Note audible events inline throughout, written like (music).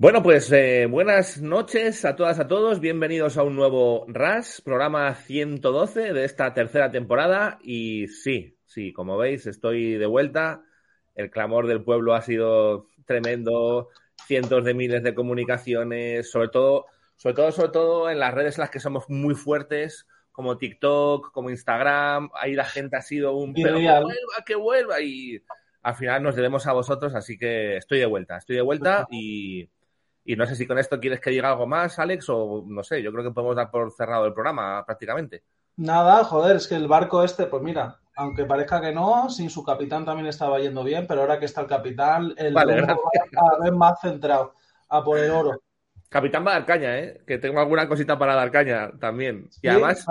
Bueno, pues eh, buenas noches a todas, a todos. Bienvenidos a un nuevo RAS, programa 112 de esta tercera temporada. Y sí, sí, como veis, estoy de vuelta. El clamor del pueblo ha sido tremendo. Cientos de miles de comunicaciones, sobre todo, sobre todo, sobre todo en las redes en las que somos muy fuertes, como TikTok, como Instagram. Ahí la gente ha sido un pero que vuelva, que vuelva. Y al final nos debemos a vosotros, así que estoy de vuelta, estoy de vuelta y y no sé si con esto quieres que diga algo más, Alex, o no sé, yo creo que podemos dar por cerrado el programa prácticamente. Nada, joder, es que el barco este, pues mira, aunque parezca que no, sin su capitán también estaba yendo bien, pero ahora que está el capitán, el vale, va cada vez más centrado a por el oro. Capitán va a dar caña, ¿eh? Que tengo alguna cosita para dar caña también. Y además,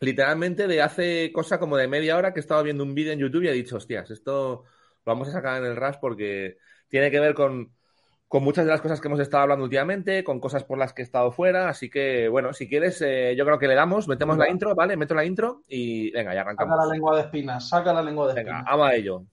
literalmente de hace cosa como de media hora que estaba viendo un vídeo en YouTube y he dicho, hostias, esto lo vamos a sacar en el RAS porque tiene que ver con con muchas de las cosas que hemos estado hablando últimamente, con cosas por las que he estado fuera. Así que, bueno, si quieres, eh, yo creo que le damos, metemos la intro, ¿vale? Meto la intro y venga, ya arrancamos. Saca la lengua de espinas, saca la lengua de venga, espinas. Venga, a ello.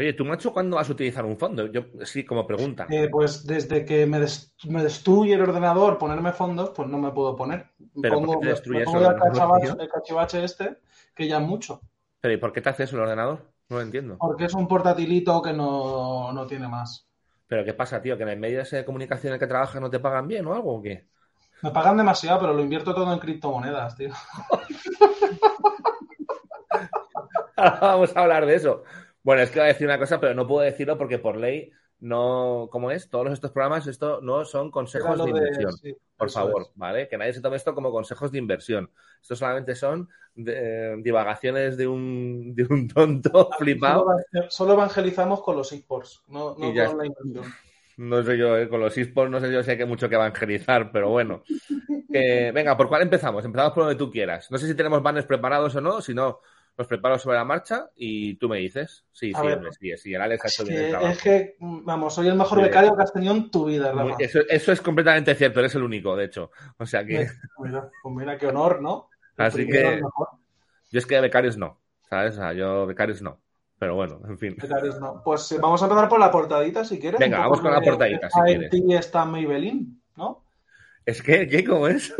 Oye, ¿tú, macho, cuándo vas a utilizar un fondo? Yo, sí, como pregunta. Eh, pues desde que me, destruye el ordenador ponerme fondos, pues no me puedo poner. ¿Pero pongo, por qué te destruye eso? el cachivache este, que ya mucho. ¿Pero y por qué te hace eso el ordenador? No lo entiendo. Porque es un portatilito que no, no tiene más. ¿Pero qué pasa, tío? ¿Que en el medio de comunicación en el que trabajas no te pagan bien o algo o qué? Me pagan demasiado, pero lo invierto todo en criptomonedas, tío. (laughs) Vamos a hablar de eso. Bueno, es que voy a decir una cosa, pero no puedo decirlo porque por ley no, ¿cómo es? Todos estos programas, esto no son consejos de inversión. por favor, ¿vale? Que nadie se tome esto como consejos de inversión. Esto solamente son eh, divagaciones de un, de un tonto flipado. Solo, evangelizamos con los esports, no, no con la inversión. No sé yo, eh, con los esports no sé yo si hay que mucho que evangelizar, pero bueno. venga, ¿por cuál empezamos? Empezamos por donde tú quieras. No sé si tenemos banners preparados o no, si no, los preparo sobre la marcha y tú me dices. Sí, sí, hombre, sí, sí, el Alex ha hecho bien el trabajo. Es que, vamos, soy el mejor becario que has tenido en tu vida, Rafa. Eso, eso, es completamente cierto, eres el único, de hecho. O sea que. Mira, pues mira qué honor, ¿no? Así que. Yo es que de becarios no, ¿sabes? O sea, yo becarios no. Pero bueno, en fin. Becarios no. Pues eh, vamos a empezar por la portadita, si quieres. Venga, vamos con la portadita, si quieres. En ti está Maybelline, ¿no? ¿Es que? ¿Qué? ¿Cómo es?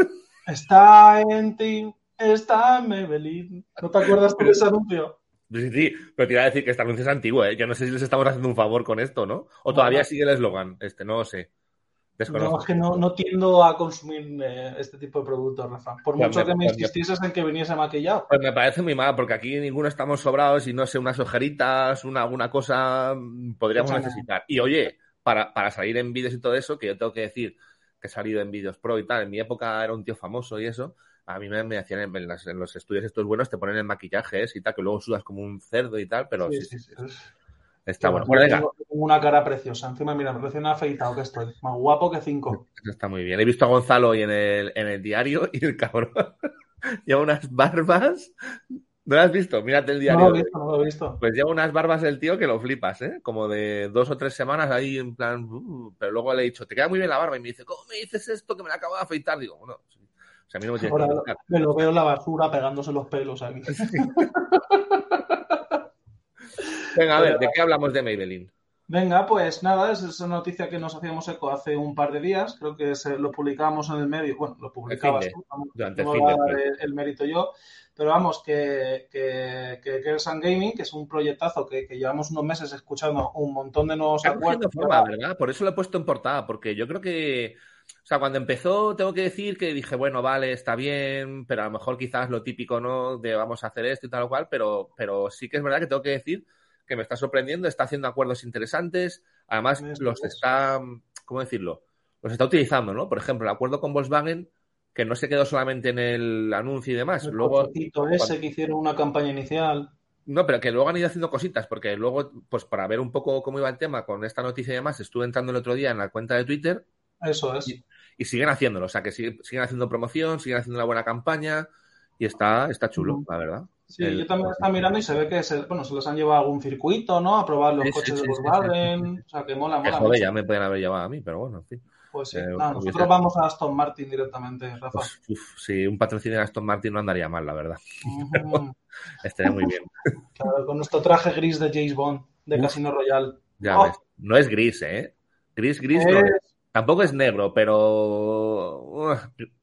Está en ti está Maybelline. ¿No te acuerdas de ese anuncio? Sí, sí, pero te iba a decir que este anuncio es antiguo, ¿eh? Yo no sé si les estamos haciendo un favor con esto, ¿no? O todavía sigue el eslogan, este, no lo sé. No, es que no, no tiendo a consumir eh, este tipo de productos, Rafa. Por pues mucho que me insistieses en que viniese maquillado. Pues me parece muy mal, porque aquí ninguno estamos sobrados y no sé, unas ojeritas, una, alguna cosa podríamos necesitar. Y oye, para, para salir en vídeos y todo eso, que yo tengo que decir que he salido en vídeos pro y tal, en mi época era un tío famoso y eso, a mí me, hacían en, los estudios estos buenos, te ponen el maquillaje y tal, que luego sudas como un cerdo y tal, pero sí, sí, sí, Está bueno. bueno tengo una cara preciosa. Encima, mira, me recién afeitado que estoy. Más guapo que cinco. (laughs) Está muy bien. He visto a Gonzalo hoy en el, en el diario (laughs) y el cabrón (laughs) lleva unas barbas. ¿No lo has visto? Mírate el diario. No lo he visto, no lo he visto. Pues lleva unas barbas el tío que lo flipas, ¿eh? Como de dos o tres semanas ahí en plan... Uh", pero luego le he dicho, te queda muy bien la barba. Y me dice, ¿cómo me dices esto que me la acabo de afeitar? Digo, bueno, me lo veo en la basura pegándose los pelos aquí. (laughs) Venga, a ver, ¿de qué hablamos de Maybelline? Venga, pues nada, es esa noticia que nos hacíamos eco hace un par de días, creo que lo publicábamos en el medio, bueno, lo publicabas tú, durante el, el, mérito yo, pero vamos, que, que, que Gaming, que es un proyectazo que, llevamos unos meses escuchando un montón de nuevos acuerdos. ¿verdad? Por eso lo he puesto en portada, porque yo creo que o sea, cuando empezó, tengo que decir que dije, bueno, vale, está bien, pero a lo mejor quizás lo típico, ¿no? De vamos a hacer esto y tal o cual, pero, pero sí que es verdad que tengo que decir que me está sorprendiendo, está haciendo acuerdos interesantes, además los está, ¿cómo decirlo? Los está utilizando, ¿no? Por ejemplo, el acuerdo con Volkswagen, que no se quedó solamente en el anuncio y demás. El luego, ese que hicieron una campaña inicial. No, pero que luego han ido haciendo cositas, porque luego, pues para ver un poco cómo iba el tema con esta noticia y demás, estuve entrando el otro día en la cuenta de Twitter eso es. Y, siguen haciéndolo, o sea que siguen, haciendo promoción, siguen haciendo una buena campaña y está, está chulo, la verdad. Sí, yo también estaba mirando y se ve que se, bueno, se les han llevado a algún circuito, ¿no? A probar los coches de Volkswagen. o sea, que mola, mola. Ya me pueden haber llevado a mí, pero bueno, en fin. Pues sí, eh, nosotros vamos a Aston Martin directamente, Rafa. Pues, uf, sí, un patrocinio de Aston Martin no andaría mal, la verdad. (laughs) estaría muy bien. Claro, con nuestro traje gris de James Bond, de Casino Royale. Ya ves. No es gris, ¿eh? Gris, gris no Tampoco es negro, pero.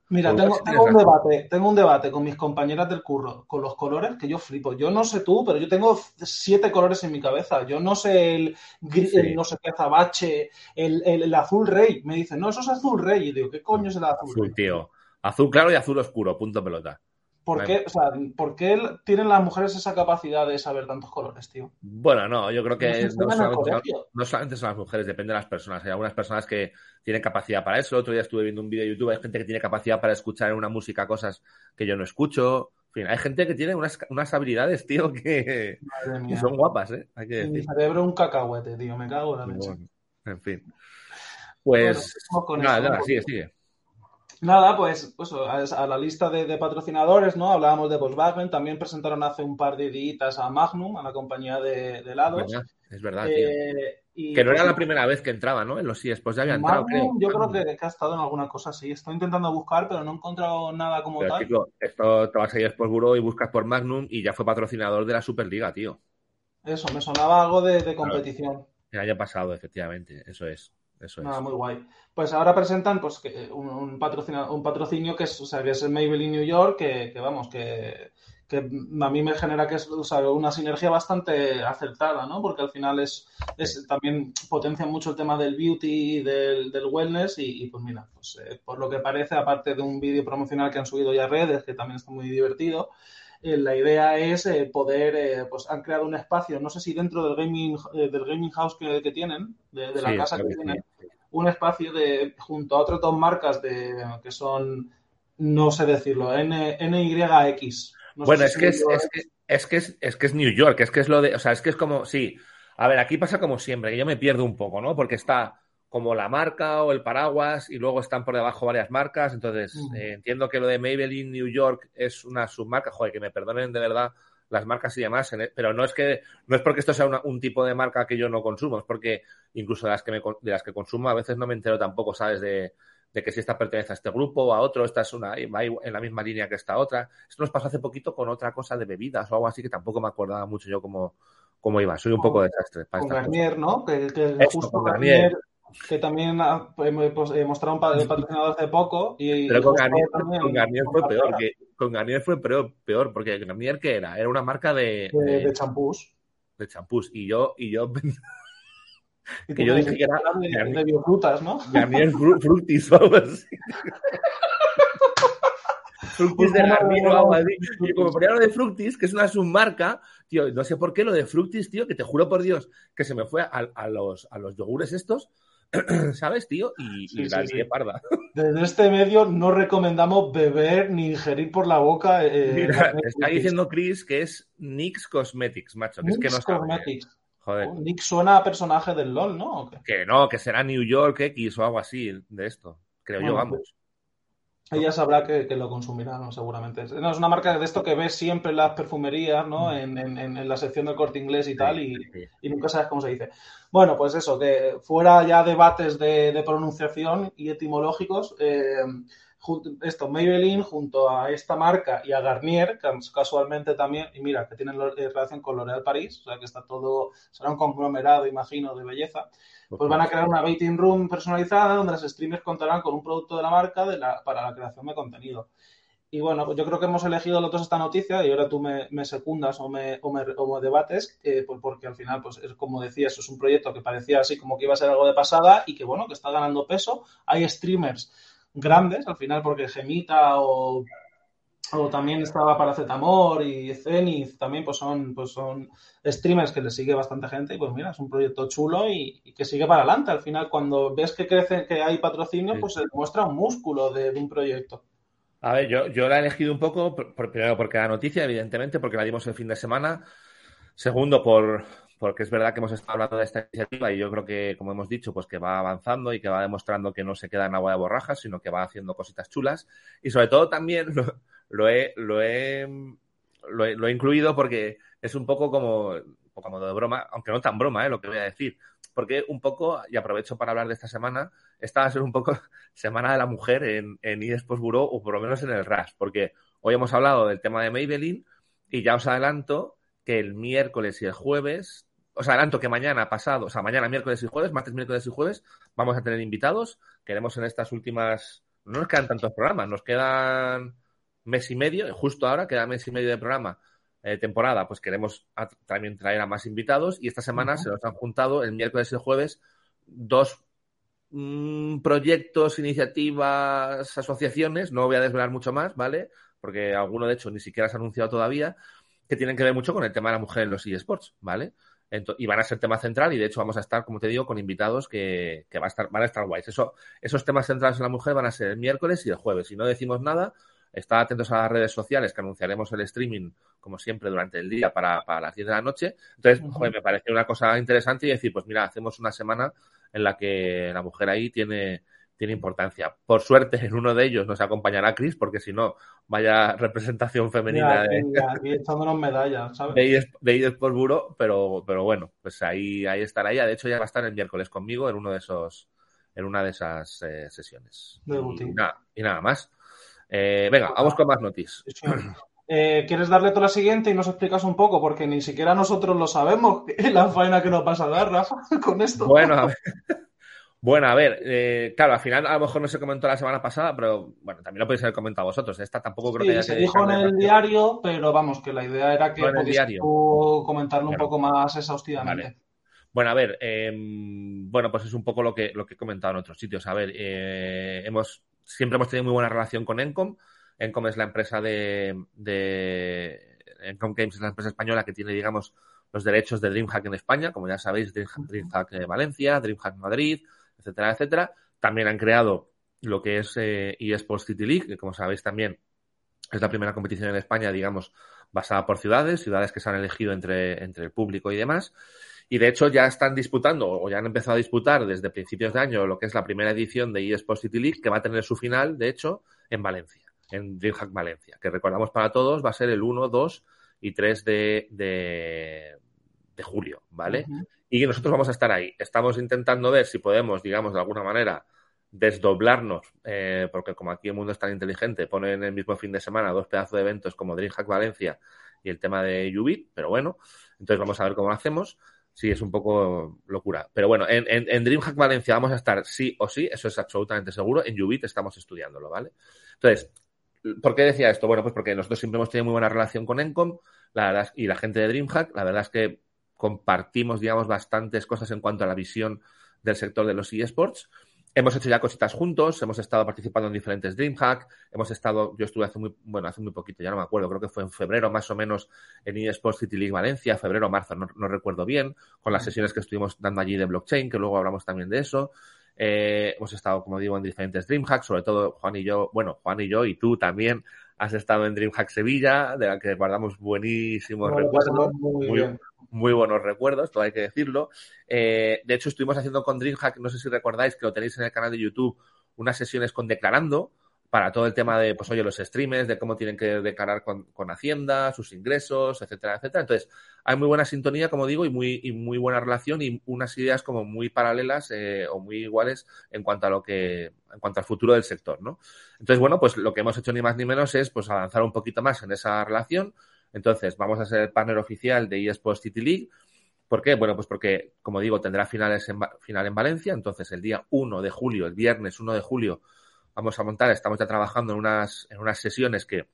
Mira, tengo, un debate, tengo un debate con mis compañeras del curro, con los colores que yo flipo. Yo no sé tú, pero yo tengo siete colores en mi cabeza. Yo no sé el, gris, no sé qué azabache, el, el, azul rey. Me dicen, no, eso es azul rey. Y digo, ¿qué coño es el azul, azul tío. Azul claro y azul oscuro, punto pelota. ¿Por qué, o sea, ¿Por qué tienen las mujeres esa capacidad de saber tantos colores, tío? Bueno, no, yo creo que no, solamente, son las mujeres, depende de las personas. Hay algunas personas que tienen capacidad para eso. El otro día estuve viendo un vídeo de YouTube, hay gente que tiene capacidad para escuchar en una música cosas que yo no escucho. En fin, hay gente que tiene unas, unas habilidades, tío, que, son guapas, ¿eh? Hay que Mi cerebro un cacahuete, tío, me cago en la leche. en fin. Pues, nada, nada, sigue, sigue. Nada, pues, pues a la lista de, patrocinadores, ¿no? Hablábamos de Volkswagen, también presentaron hace un par de días a Magnum, a la compañía de, helados. Es verdad, eh, que no era la primera vez que entraba, ¿no? En los sí, pues ya había entrado, creo. Yo creo que, ha estado en alguna cosa así. Estoy intentando buscar, pero no he encontrado nada como tal. esto te vas a ir por Buró y buscas por Magnum y ya fue patrocinador de la Superliga, tío. Eso, me sonaba algo de, competición. El año pasado, efectivamente, eso es. Eso Nada, muy guay. Pues ahora presentan pues un, un, un patrocinio que es, o sea, que es el Maybelline New York, que, vamos, que, a mí me genera que es una sinergia bastante acertada, ¿no? Porque al final es, es también potencia mucho el tema del beauty y del, wellness y, pues mira, pues eh, por lo que parece, aparte de un vídeo promocional que han subido ya a redes, que también está muy divertido, eh, la idea es eh, poder, pues han creado un espacio, no sé si dentro del gaming, del gaming house que, tienen, de, la casa que tienen, un espacio de junto a otras dos marcas de que son, no sé decirlo, N, NYX. bueno, es, que es, que, es, que es, que es New York, es que es lo de, o sea, es que es como, sí, a ver, aquí pasa como siempre, que yo me pierdo un poco, ¿no? Porque está como la marca o el paraguas y luego están por debajo varias marcas, entonces eh, entiendo que lo de Maybelline New York es una submarca, joder, que me perdonen de verdad las marcas y demás, pero no es que no es porque esto sea un tipo de marca que yo no consumo, es porque incluso de las que me, de las que consumo a veces no me entero tampoco, sabes, de, que si esta pertenece a este grupo o a otro, esta es una va en la misma línea que esta otra. Esto nos pasó hace poquito con otra cosa de bebidas o algo así que tampoco me acordaba mucho yo cómo, cómo iba. Soy un poco desastre. con Garnier, ¿no? Que, justo Garnier que también pues, mostrado un patrocinador hace poco. Y, Pero con Garnier, fue peor. Que, con Garnier fue peor, peor, porque Garnier, ¿qué era? Era una marca de. De champús. De champús. Y yo. Y yo (laughs) que yo dije que era. De, Garnier, de biofrutas, ¿no? Garnier Fructis o algo así. (laughs) Fructis de Garnier o algo así. Y como ponía lo de Fructis, que es una submarca, tío, no sé por qué lo de Fructis, tío, que te juro por Dios que se me fue a, a los, a los yogures estos (clears throat) ¿Sabes, tío? Y, la parda. (laughs) Desde este medio no recomendamos beber ni ingerir por la boca. Eh, Mira, está diciendo Chris que es NYX Cosmetics, macho. Que es que no Cosmetics. Joder. NYX suena a personaje del LOL, ¿no? Que no, que será New York X o algo así de esto. Creo yo, vamos ella sabrá que, lo consumirá, ¿no? seguramente. No, es una marca de esto que ves siempre en las perfumerías, ¿no? Mm. En, la sección del corte inglés y tal, y, nunca sabes cómo se dice. Bueno, pues eso, que fuera ya debates de, pronunciación y etimológicos, eh, esto, Maybelline junto a esta marca y a Garnier, casualmente también, y mira, que tienen eh, relación con L'Oréal París, o sea que está todo, será un conglomerado, imagino, de belleza pues van a crear una waiting room personalizada donde los streamers contarán con un producto de la marca para la creación de contenido. Y bueno, pues yo creo que hemos elegido los dos esta noticia y ahora tú me, secundas o me, o debates, pues porque al final, pues es como decías, es un proyecto que parecía así como que iba a ser algo de pasada y que bueno, que está ganando peso. Hay streamers grandes, al final porque Gemita o o también estaba Paracetamor y Zenith, también pues son, pues son streamers que le sigue bastante gente y pues mira, es un proyecto chulo y, que sigue para adelante. Al final, cuando ves que crece, que hay patrocinio, pues se muestra un músculo de, un proyecto. A ver, yo, yo la he elegido un poco, primero porque la noticia, evidentemente, porque la dimos el fin de semana. Segundo, por, porque es verdad que hemos estado hablando de esta iniciativa y yo creo que, como hemos dicho, pues que va avanzando y que va demostrando que no se queda en agua de borrajas, sino que va haciendo cositas chulas. Y sobre todo también (laughs) lo, he, lo he lo he, incluido porque es un poco como, como de broma, aunque no tan broma, ¿eh? lo que voy a decir. Porque un poco, y aprovecho para hablar de esta semana, esta va a ser un poco (laughs) Semana de la Mujer en, en eSports Bureau, o por lo menos en el RAS, porque hoy hemos hablado del tema de Maybelline y ya os adelanto que el miércoles y el jueves, os adelanto que mañana pasado, o sea, mañana miércoles y jueves, martes, miércoles y jueves, vamos a tener invitados. Queremos en estas últimas, no nos quedan tantos programas, nos quedan mes y medio, justo ahora queda mes y medio de programa, eh, temporada, pues queremos también traer a más invitados y esta semana se nos han juntado el miércoles y el jueves dos mm, proyectos, iniciativas, asociaciones, no voy a desvelar mucho más, ¿vale? Porque alguno de hecho ni siquiera se ha anunciado todavía, que tienen que ver mucho con el tema de la mujer en los eSports, ¿vale? Y van a ser tema central y de hecho vamos a estar, como te digo, con invitados que, que va a estar, van a estar guays. Eso, esos temas centrales en la mujer van a ser el miércoles y el jueves. Si no decimos nada, Estad atentos a las redes sociales que anunciaremos el streaming, como siempre, durante el día para, las 10 de la noche. Entonces, me parece una cosa interesante y decir, pues mira, hacemos una semana en la que la mujer ahí tiene, tiene importancia. Por suerte, en uno de ellos nos acompañará Chris, porque si no, vaya representación femenina de, aquí echándonos medallas, ¿sabes? De por Buro, pero, pero bueno, pues ahí, ahí estará ella. De hecho, ya va a estar el miércoles conmigo en uno de esos, en una de esas eh, sesiones. y nada más. Eh, venga, vamos con más noticias. Eh, ¿Quieres darle tú la siguiente y nos explicas un poco? Porque ni siquiera nosotros lo sabemos, (laughs) la faena que nos vas a dar, Rafa, (laughs) con esto. Bueno, a ver. Bueno, a ver, eh, claro, al final a lo mejor no se comentó la semana pasada, pero bueno, también lo podéis haber comentado vosotros. Esta tampoco creo que haya se dijo en el diario, pero vamos, que la idea era que podías comentarlo un poco más exhaustivamente. Bueno, a ver, em, bueno, pues es un poco lo que, lo que he comentado en otros sitios. A ver, hemos siempre hemos tenido muy buena relación con Encom. Encom es la empresa de, de Encom Games es la empresa española que tiene, digamos, los derechos de DreamHack en España, como ya sabéis, DreamHack, de Valencia, DreamHack Madrid, etcétera, etcétera. También han creado lo que es eh, eSports City League, que como sabéis también es la primera competición en España, digamos, basada por ciudades, ciudades que se han elegido entre, entre el público y demás. Y de hecho ya están disputando o ya han empezado a disputar desde principios de año lo que es la primera edición de eSports City League, que va a tener su final, de hecho, en Valencia, en DreamHack Valencia, que recordamos para todos va a ser el 1, 2 y 3 de, de, julio, ¿vale? Y nosotros vamos a estar ahí. Estamos intentando ver si podemos, digamos, de alguna manera desdoblarnos, eh, porque como aquí el mundo es tan inteligente, ponen el mismo fin de semana dos pedazos de eventos como DreamHack Valencia y el tema de Ubit, pero bueno, entonces vamos a ver cómo lo hacemos sí es un poco locura. Pero bueno, en, en, DreamHack Valencia vamos a estar sí o sí, eso es absolutamente seguro. En Ubit estamos estudiándolo, ¿vale? Entonces, ¿por qué decía esto? Bueno, pues porque nosotros siempre hemos tenido muy buena relación con Encom la verdad, y la gente de DreamHack. La verdad es que compartimos, digamos, bastantes cosas en cuanto a la visión del sector de los eSports. Hemos hecho ya cositas juntos, hemos estado participando en diferentes DreamHack, hemos estado, yo estuve hace muy, bueno, hace muy poquito, ya no me acuerdo, creo que fue en febrero más o menos en eSports City League Valencia, febrero o marzo, no, recuerdo bien, con las sesiones que estuvimos dando allí de blockchain, que luego hablamos también de eso. Eh, hemos estado, como digo, en diferentes DreamHack, sobre todo Juan y yo, bueno, Juan y yo y tú también has estado en DreamHack Sevilla, de la que guardamos buenísimos recuerdos. Muy, bien muy buenos recuerdos, todo hay que decirlo. Eh, de hecho, estuvimos haciendo con DreamHack, no sé si recordáis que lo tenéis en el canal de YouTube, unas sesiones con Declarando para todo el tema de, pues oye, los streamers, de cómo tienen que declarar con, Hacienda, sus ingresos, etcétera, etcétera. Entonces, hay muy buena sintonía, como digo, y muy, y muy buena relación y unas ideas como muy paralelas eh, o muy iguales en cuanto a lo que, en cuanto al futuro del sector, ¿no? Entonces, bueno, pues lo que hemos hecho ni más ni menos es, pues avanzar un poquito más en esa relación, entonces, vamos a ser el partner oficial de eSports City League. ¿Por qué? Bueno, pues porque, como digo, tendrá finales en, final en Valencia. Entonces, el día 1 de julio, el viernes 1 de julio, vamos a montar, estamos ya trabajando en unas, en unas sesiones que,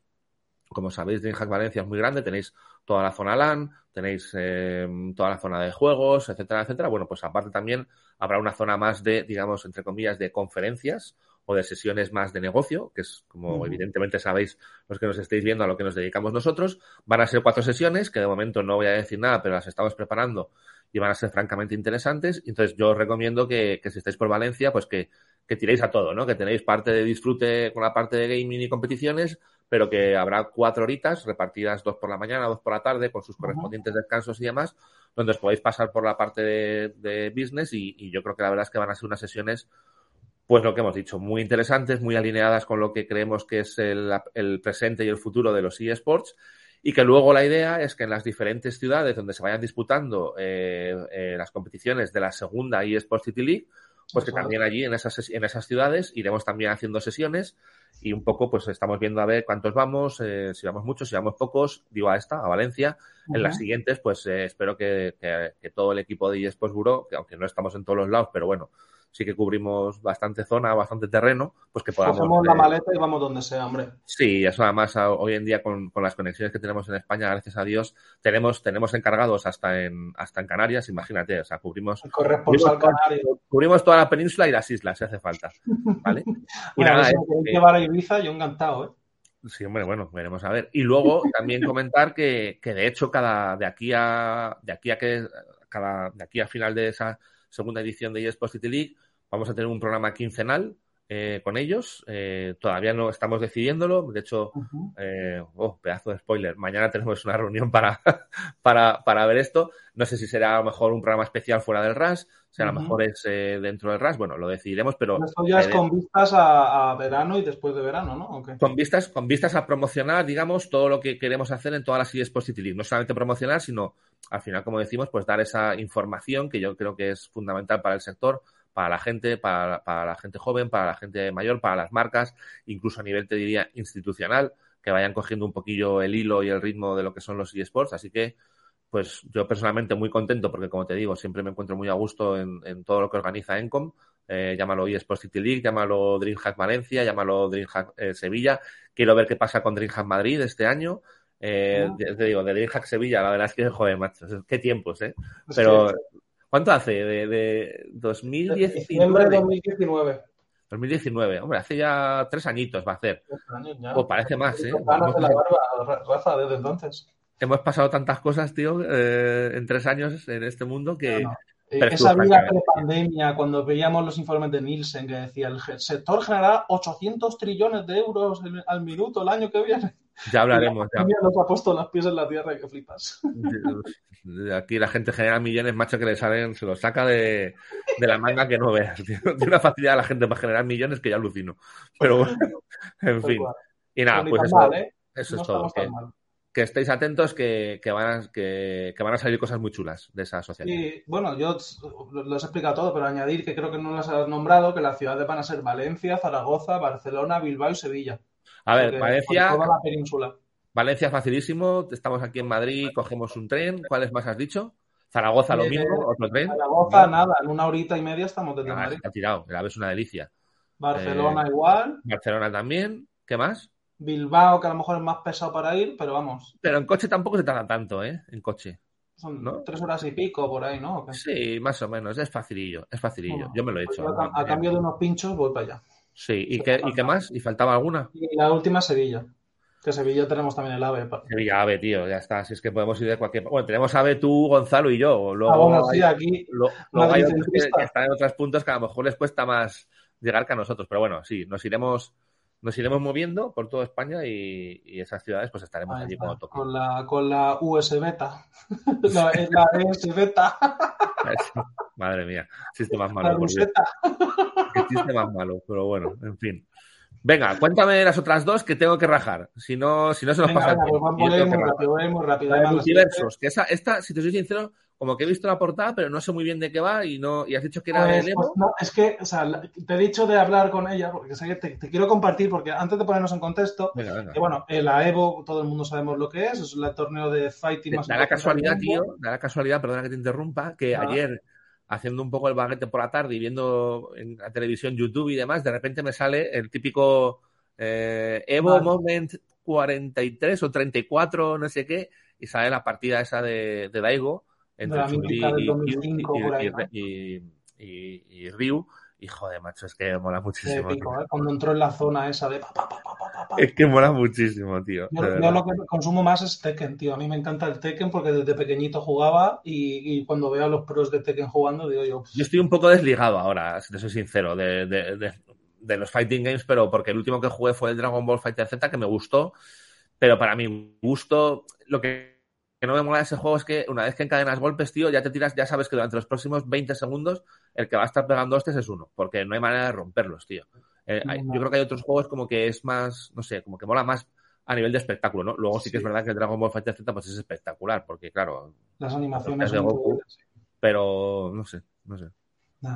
como sabéis, DreamHack Valencia es muy grande. Tenéis toda la zona LAN, tenéis eh, toda la zona de juegos, etcétera, etcétera. Bueno, pues aparte también habrá una zona más de, digamos, entre comillas, de conferencias o de sesiones más de negocio, que es como evidentemente sabéis los que nos estáis viendo a lo que nos dedicamos nosotros. Van a ser cuatro sesiones, que de momento no voy a decir nada, pero las estamos preparando y van a ser francamente interesantes. Entonces yo os recomiendo que, que si estáis por Valencia, pues que, que tiréis a todo, ¿no? Que tenéis parte de disfrute con la parte de gaming y competiciones, pero que habrá cuatro horitas repartidas dos por la mañana, dos por la tarde, con sus correspondientes descansos y demás, donde os podéis pasar por la parte de, business y, y, yo creo que la verdad es que van a ser unas sesiones pues lo que hemos dicho, muy interesantes, muy alineadas con lo que creemos que es el, presente y el futuro de los eSports. y que luego la idea es que en las diferentes ciudades donde se vayan disputando eh, eh, las competiciones de la segunda eSports City League, pues que también allí en esas, en esas ciudades iremos también haciendo sesiones y un poco pues estamos viendo a ver cuántos vamos, eh, si vamos muchos, si vamos pocos, digo a esta, a Valencia. En las siguientes pues espero que, que, todo el equipo de eSports Bureau, que aunque no estamos en todos los lados, pero bueno, sí que cubrimos bastante zona, bastante terreno, pues que podamos... Cogemos la maleta y vamos donde sea, hombre. Sí, eso además hoy en día con, con, las conexiones que tenemos en España, gracias a Dios, tenemos, tenemos encargados hasta en, hasta en Canarias, imagínate, o sea, cubrimos... Corresponsal canario. Cubrimos toda la península y las islas, si hace falta, ¿vale? (laughs) y nada, si que llevar a Ibiza, yo encantado, ¿eh? Sí, hombre, bueno, veremos a ver. Y luego también comentar que, que de hecho cada de aquí a de aquí a que cada de aquí a final de esa segunda edición de eSports City League Vamos a tener un programa quincenal eh, con ellos. Eh, todavía no estamos decidiéndolo. De hecho, eh, oh, pedazo de spoiler. Mañana tenemos una reunión para, (laughs) para, para, ver esto. No sé si será a lo mejor un programa especial fuera del RAS, si a lo mejor es dentro del RAS. Bueno, lo decidiremos, pero. Esto ya es con vistas a, verano y después de verano, ¿no? Con, vistas, con vistas a promocionar, digamos, todo lo que queremos hacer en todas las ideas Positive No solamente promocionar, sino al final, como decimos, pues dar esa información que yo creo que es fundamental para el sector para la gente, para, para, la gente joven, para la gente mayor, para las marcas, incluso a nivel, te diría, institucional, que vayan cogiendo un poquillo el hilo y el ritmo de lo que son los eSports. Así que, pues yo personalmente muy contento porque, como te digo, siempre me encuentro muy a gusto en, en todo lo que organiza Encom. Eh, llámalo eSports City League, llámalo DreamHack Valencia, llámalo DreamHack eh, Sevilla. Quiero ver qué pasa con DreamHack Madrid este año. Eh, te digo, de DreamHack Sevilla, la verdad es que, joder, macho, qué tiempos, ¿eh? Pero ¿Cuánto hace? De, de 2019. Diciembre 2019. 2019, hombre, hace ya tres añitos va a hacer. Ya. O parece más, ¿eh? la barba, Rafa, desde entonces. Hemos pasado tantas cosas, tío, eh, en tres años en este mundo que. No, no. Esa vida pre-pandemia, cuando veíamos los informes de Nielsen que decía el sector generará 800 trillones de euros al minuto el año que viene. Ya hablaremos. Ya. Nos ha puesto las pies en la tierra que flipas. Aquí la gente genera millones, macho, que le salen, se los saca de, de la manga que no veas. (laughs) Tiene una facilidad la gente para generar millones que ya alucino. Pero bueno, en fin. Y nada, pues eso, ¿eh? eso es todo. Que, que, estéis atentos que, que, van a, que, van a salir cosas muy chulas de esa asociación. Y bueno, yo lo he explicado todo, pero añadir que creo que no las has nombrado, que las ciudades van a ser Valencia, Zaragoza, Barcelona, Bilbao y Sevilla. A ver, Valencia. Toda la península. Valencia facilísimo, estamos aquí en Madrid, cogemos un tren. ¿Cuáles más has dicho? Zaragoza lo eh, mismo, otro tren. Zaragoza nada, en una horita y media estamos desde ah, Madrid. Ha tirado, la ves una delicia. Barcelona eh, igual. Barcelona también. ¿Qué más? Bilbao, que a lo mejor es más pesado para ir, pero vamos. Pero en coche tampoco se tarda tanto, ¿eh? En coche. Son tres horas y pico por ahí, ¿no? Sí, más o menos. Es facilillo, es facilillo. Yo me lo he hecho. Pues a, cambio de unos pinchos voy para allá. Sí, ¿y, qué, ¿y qué más? ¿Y faltaba alguna? Y la última Sevilla. Que Sevilla tenemos también el AVE. Sevilla AVE, tío, ya está. Si es que podemos ir de cualquier. Bueno, tenemos AVE tú, Gonzalo y yo. Luego, ah, bueno, sí, aquí. luego hay otros que, están en otros puntos que a lo mejor les cuesta más llegar que a nosotros. Pero bueno, sí, nos iremos nos iremos moviendo por toda España y, y esas ciudades pues estaremos allí cuando toque. Con la, con la US beta. la, (laughs) la ES beta. Madre mía, chiste más malo. Qué chiste más malo, pero bueno, en fin. Venga, cuéntame las otras dos que tengo que rajar. Si no, si no se nos pasa. Venga, pues vamos muy rápido, muy rápido. Multiversos, que esa, esta, si te soy sincero, como que he visto la portada, pero no sé muy bien de qué va y no y has dicho que era pues, el Evo. Pues no, es que, o sea, te he dicho de hablar con ella, porque te, te, quiero compartir, porque antes de ponernos en contexto, venga, venga. que bueno, la Evo, todo el mundo sabemos lo que es, es el torneo de fighting más Da la casualidad, tío, da la casualidad, perdona que te interrumpa, que ah. ayer haciendo un poco el baguete por la tarde y viendo en la televisión, YouTube y demás, de repente me sale el típico eh, Evo vale. Moment 43 o 34, no sé qué, y sale la partida esa de, de Daigo entre de Chun-Li y, y, y, y, Ryu. Y joder, macho, es que mola muchísimo. Épico, ¿eh? Cuando entró en la zona esa de pa, pa, pa, Es que mola muchísimo, tío. Yo, yo, lo que consumo más es Tekken, tío. A mí me encanta el Tekken porque desde pequeñito jugaba y, y cuando veo a los pros de Tekken jugando, digo yo. Yo estoy un poco desligado ahora, si te soy sincero, de, de, de, de los fighting games, pero porque el último que jugué fue el Dragon Ball Fighter Z, que me gustó, pero para mi gusto, lo que que no me mola de ese juego es que una vez que encadenas golpes, tío, ya te tiras, ya sabes que durante los próximos 20 segundos el que va a estar pegando hostias es uno, porque no hay manera de romperlos, tío. Eh, hay, yo creo que hay otros juegos como que es más, no sé, como que mola más a nivel de espectáculo, ¿no? Luego sí, que es verdad que el Dragon Ball Fighter Z pues es espectacular, porque claro... Las animaciones de Goku, pero no sé, no sé.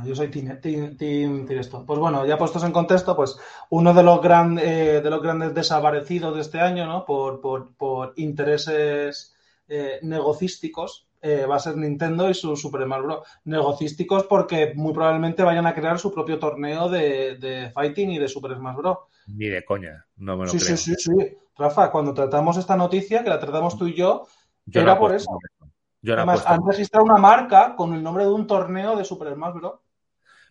yo soy team, team, esto. Pues bueno, ya puestos en contexto, pues uno de los, gran, eh, de los grandes desaparecidos de este año, ¿no? Por, por, por intereses eh, negocísticos, eh, va a ser Nintendo y su Super Smash Bros. Negocísticos porque muy probablemente vayan a crear su propio torneo de, Fighting y de Super Smash Bros. Ni de coña, no me lo sí, creo. Sí, sí, sí. Rafa, cuando tratamos esta noticia, que la tratamos tú y yo, era por eso. Además, han registrado una marca con el nombre de un torneo de Super Smash Bros.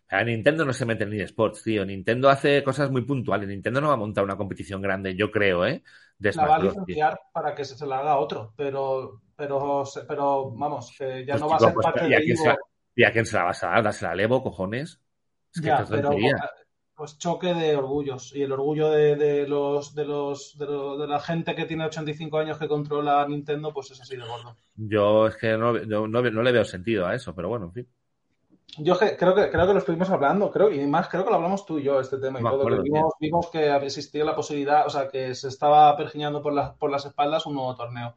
A Nintendo no se mete en eSports, tío. Nintendo hace cosas muy puntuales. Nintendo no va a montar una competición grande, yo creo, ¿eh? De la va a licenciar para que se, la haga otro, pero, pero, pero vamos, que ya pues no va a ser pues, parte de Evo. ¿Y a quién se la vas a dar? ¿Dásela al Evo, cojones? Es que ya, pero pues choque de orgullos y el orgullo de, los, de los de, la gente que tiene 85 años que controla Nintendo pues es así de gordo yo es que no, no, le veo sentido a eso pero bueno en fin yo creo que creo que lo estuvimos hablando creo y más creo que lo hablamos tú y yo este tema y todo vimos, vimos, que existía la posibilidad o sea que se estaba pergiñando por las por las espaldas un nuevo torneo.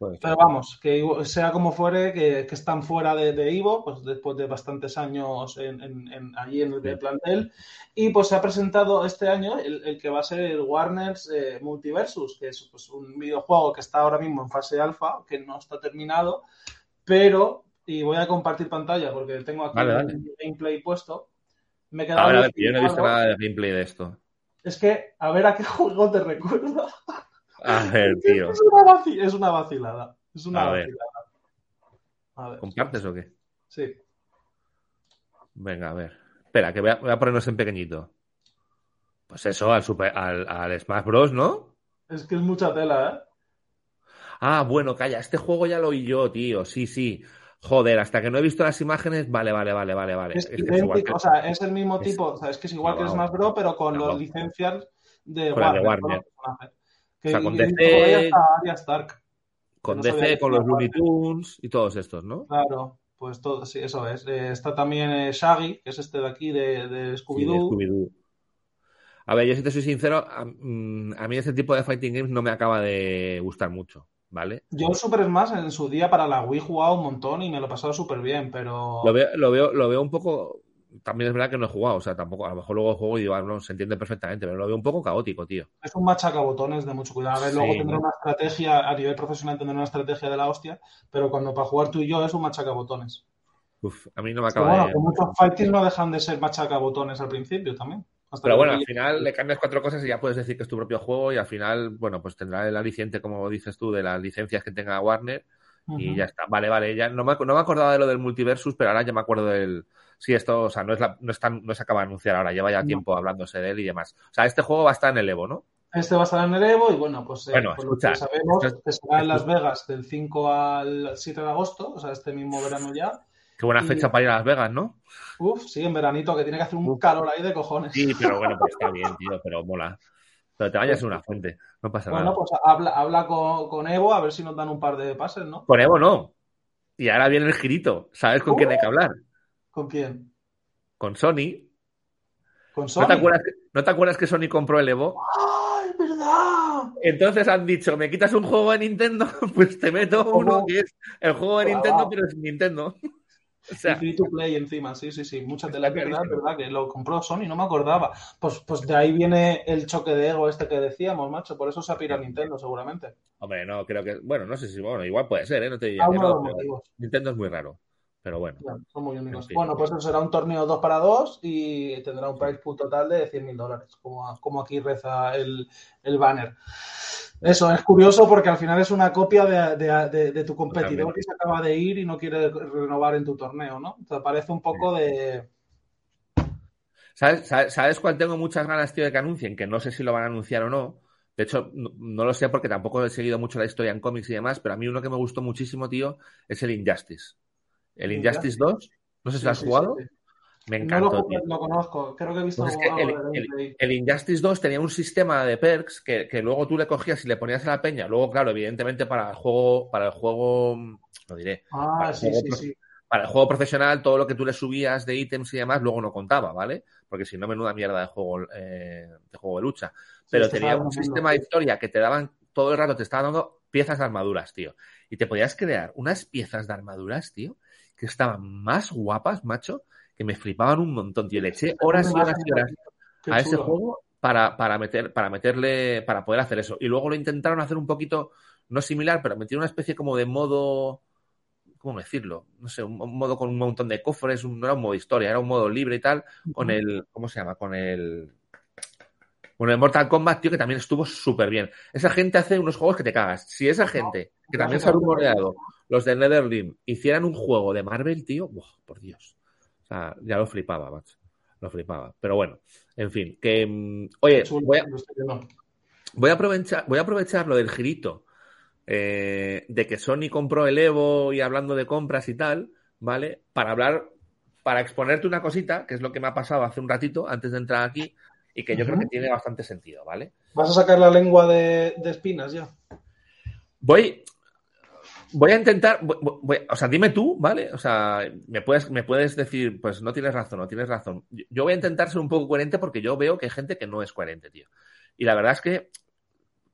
Pero vamos, que sea como fuere, que, están fuera de, Ivo, pues después de bastantes años en, allí en el plantel. Y pues se ha presentado este año el, que va a ser el Warner's eh, Multiversus, que es pues, un videojuego que está ahora mismo en fase alfa, que no está terminado, pero, y voy a compartir pantalla porque tengo aquí el gameplay puesto. Me he a ver, a ver, yo no he visto nada de gameplay de esto. Es que, a ver a qué juego te recuerda. A ver, (laughs) tío. Es una, vacilada. Es una vacilada. Es una a vacilada. A ver. ¿Compartes o qué? Sí. Venga, a ver. Espera, que voy a, ponernos en pequeñito. Pues eso, al, super, al, al Smash Bros, ¿no? Es que es mucha tela, ¿eh? Ah, bueno, calla, este juego ya lo oí yo, tío. Sí, sí. Joder, hasta que no he visto las imágenes, vale, vale, vale, vale, vale. Es, idéntico, o sea, es el mismo tipo, o sea, es que es igual que el Smash Bros, pero con las licencias de Warner. De Warner. o sea, con DC, con DC, con los Looney Tunes y todos estos, ¿no? Claro, pues todo, sí, eso es. Eh, está también eh, Shaggy, que es este de aquí de, de Scooby-Doo. a ver, yo si te soy sincero, mm, a, mí ese tipo de fighting games no me acaba de gustar mucho, ¿vale? Yo Super Smash en su día para la Wii he jugado un montón y me lo he pasado súper bien, pero... Lo veo, lo, veo, lo veo un poco también es verdad que no he jugado, o sea, tampoco, a lo mejor luego juego y digo, ah, no, se entiende perfectamente, pero lo veo un poco caótico, tío. Es un machacabotones de mucho cuidado. A ver, luego tendrá una estrategia, a nivel profesional tendrá una estrategia de la hostia, pero cuando para jugar tú y yo es un machacabotones. Uf, a mí no me acaba bueno, que muchos fightings no dejan de ser machacabotones al principio también. Pero bueno, al final le cambias cuatro cosas y ya puedes decir que es tu propio juego y al final, bueno, pues tendrá el aliciente, como dices tú, de las licencias que tenga Warner y ya está. Vale, vale, ya no me, no me acordaba de lo del multiversus, pero ahora ya me acuerdo del sí, esto, o sea, no, es la, no, no se acaba de anunciar ahora, lleva ya tiempo hablándose de él y demás. O sea, este juego va a estar en el Evo, ¿no? Este va a estar en el Evo y bueno, pues eh, bueno, lo que sabemos que será en Las Vegas del 5 al 7 de agosto, o sea, este mismo verano ya. Qué buena fecha para ir a Las Vegas, ¿no? Uf, sí, en veranito, que tiene que hacer un calor ahí de cojones. Sí, pero bueno, pues está bien, tío, pero (laughs) mola. Pero te vayas a una fuente, no pasa nada. Bueno, pues habla, habla con, con, Evo a ver si nos dan un par de pases, ¿no? Con Evo no. Y ahora viene el girito. ¿Sabes con quién hay que hablar? ¿Con quién? con Sony. ¿Con Sony? ¿No te, acuerdas que, ¿No te acuerdas que Sony compró el Evo? ¡Ay, verdad! Entonces han dicho, ¿me quitas un juego de Nintendo? (laughs) Pues te meto uno que es el juego de Nintendo, pero es Nintendo. O sea, free to play encima, sí, sí, sí. Mucha tela, verdad, verdad, que lo compró Sony, no me acordaba. Pues, pues de ahí viene el choque de ego este que decíamos, macho. Por eso se ha pirado Nintendo, seguramente. Hombre, no, creo que. Bueno, no sé si. Bueno, igual puede ser, ¿eh? No te diría. Nintendo es muy raro. Pero bueno. son muy únicos. Bueno, pues será un torneo 2 para 2 y tendrá un price pool total de 100.000 dólares, como, como aquí reza el, el, banner. Eso es curioso porque al final es una copia de, de, tu competidor que se acaba de ir y no quiere renovar en tu torneo, ¿no? Te parece un poco de. ¿Sabes, ¿Sabes, cuál tengo muchas ganas, tío, de que anuncien? Que no sé si lo van a anunciar o no. De hecho, no, no, lo sé porque tampoco he seguido mucho la historia en cómics y demás, pero a mí uno que me gustó muchísimo, tío, es el Injustice. El Injustice 2, no sé si lo has jugado. Me encantó. No lo, conozco, creo que he visto el, Injustice 2 tenía un sistema de perks que, luego tú le cogías y le ponías a la peña. Luego, claro, evidentemente para el juego, para el juego, lo diré. Ah, sí, sí, sí. Para el juego profesional, todo lo que tú le subías de ítems y demás, luego no contaba, ¿vale? Porque si no, menuda mierda de juego, eh, de juego de lucha. Pero tenía un sistema de historia que te daban, todo el rato te estaba dando piezas de armaduras, tío. Y te podías crear unas piezas de armaduras, tío, que estaban más guapas, macho, que me flipaban un montón, tío. Le eché horas y horas y horas a ese juego para, para, meter, para meterle, para poder hacer eso. Y luego lo intentaron hacer un poquito, no similar, pero metieron una especie como de modo, ¿cómo decirlo? No sé, un, modo con un montón de cofres, no era un modo historia, era un modo libre y tal, con el, ¿cómo se llama? Con el, con el Mortal Kombat, tío, que también estuvo súper bien. Esa gente hace unos juegos que te cagas. Si esa gente, que también se ha rumoreado, los de Netherlands, hicieran un juego de Marvel, tío, por Dios. O sea, ya lo flipaba, macho lo flipaba. Pero bueno, en fin, que mm, oye, voy a, aprovechar, voy a aprovechar lo del girito eh, de que Sony compró el Evo y hablando de compras y tal, ¿vale? Para hablar, para exponerte una cosita, que es lo que me ha pasado hace un ratito antes de entrar aquí y que yo creo que tiene bastante sentido, ¿vale? ¿Vas a sacar la lengua de, de espinas ya? Voy, Voy a intentar, o sea, dime tú, ¿vale? O sea, me puedes, me puedes decir, pues no tienes razón, no tienes razón. Yo voy a intentar ser un poco coherente porque yo veo que hay gente que no es coherente, tío. Y la verdad es que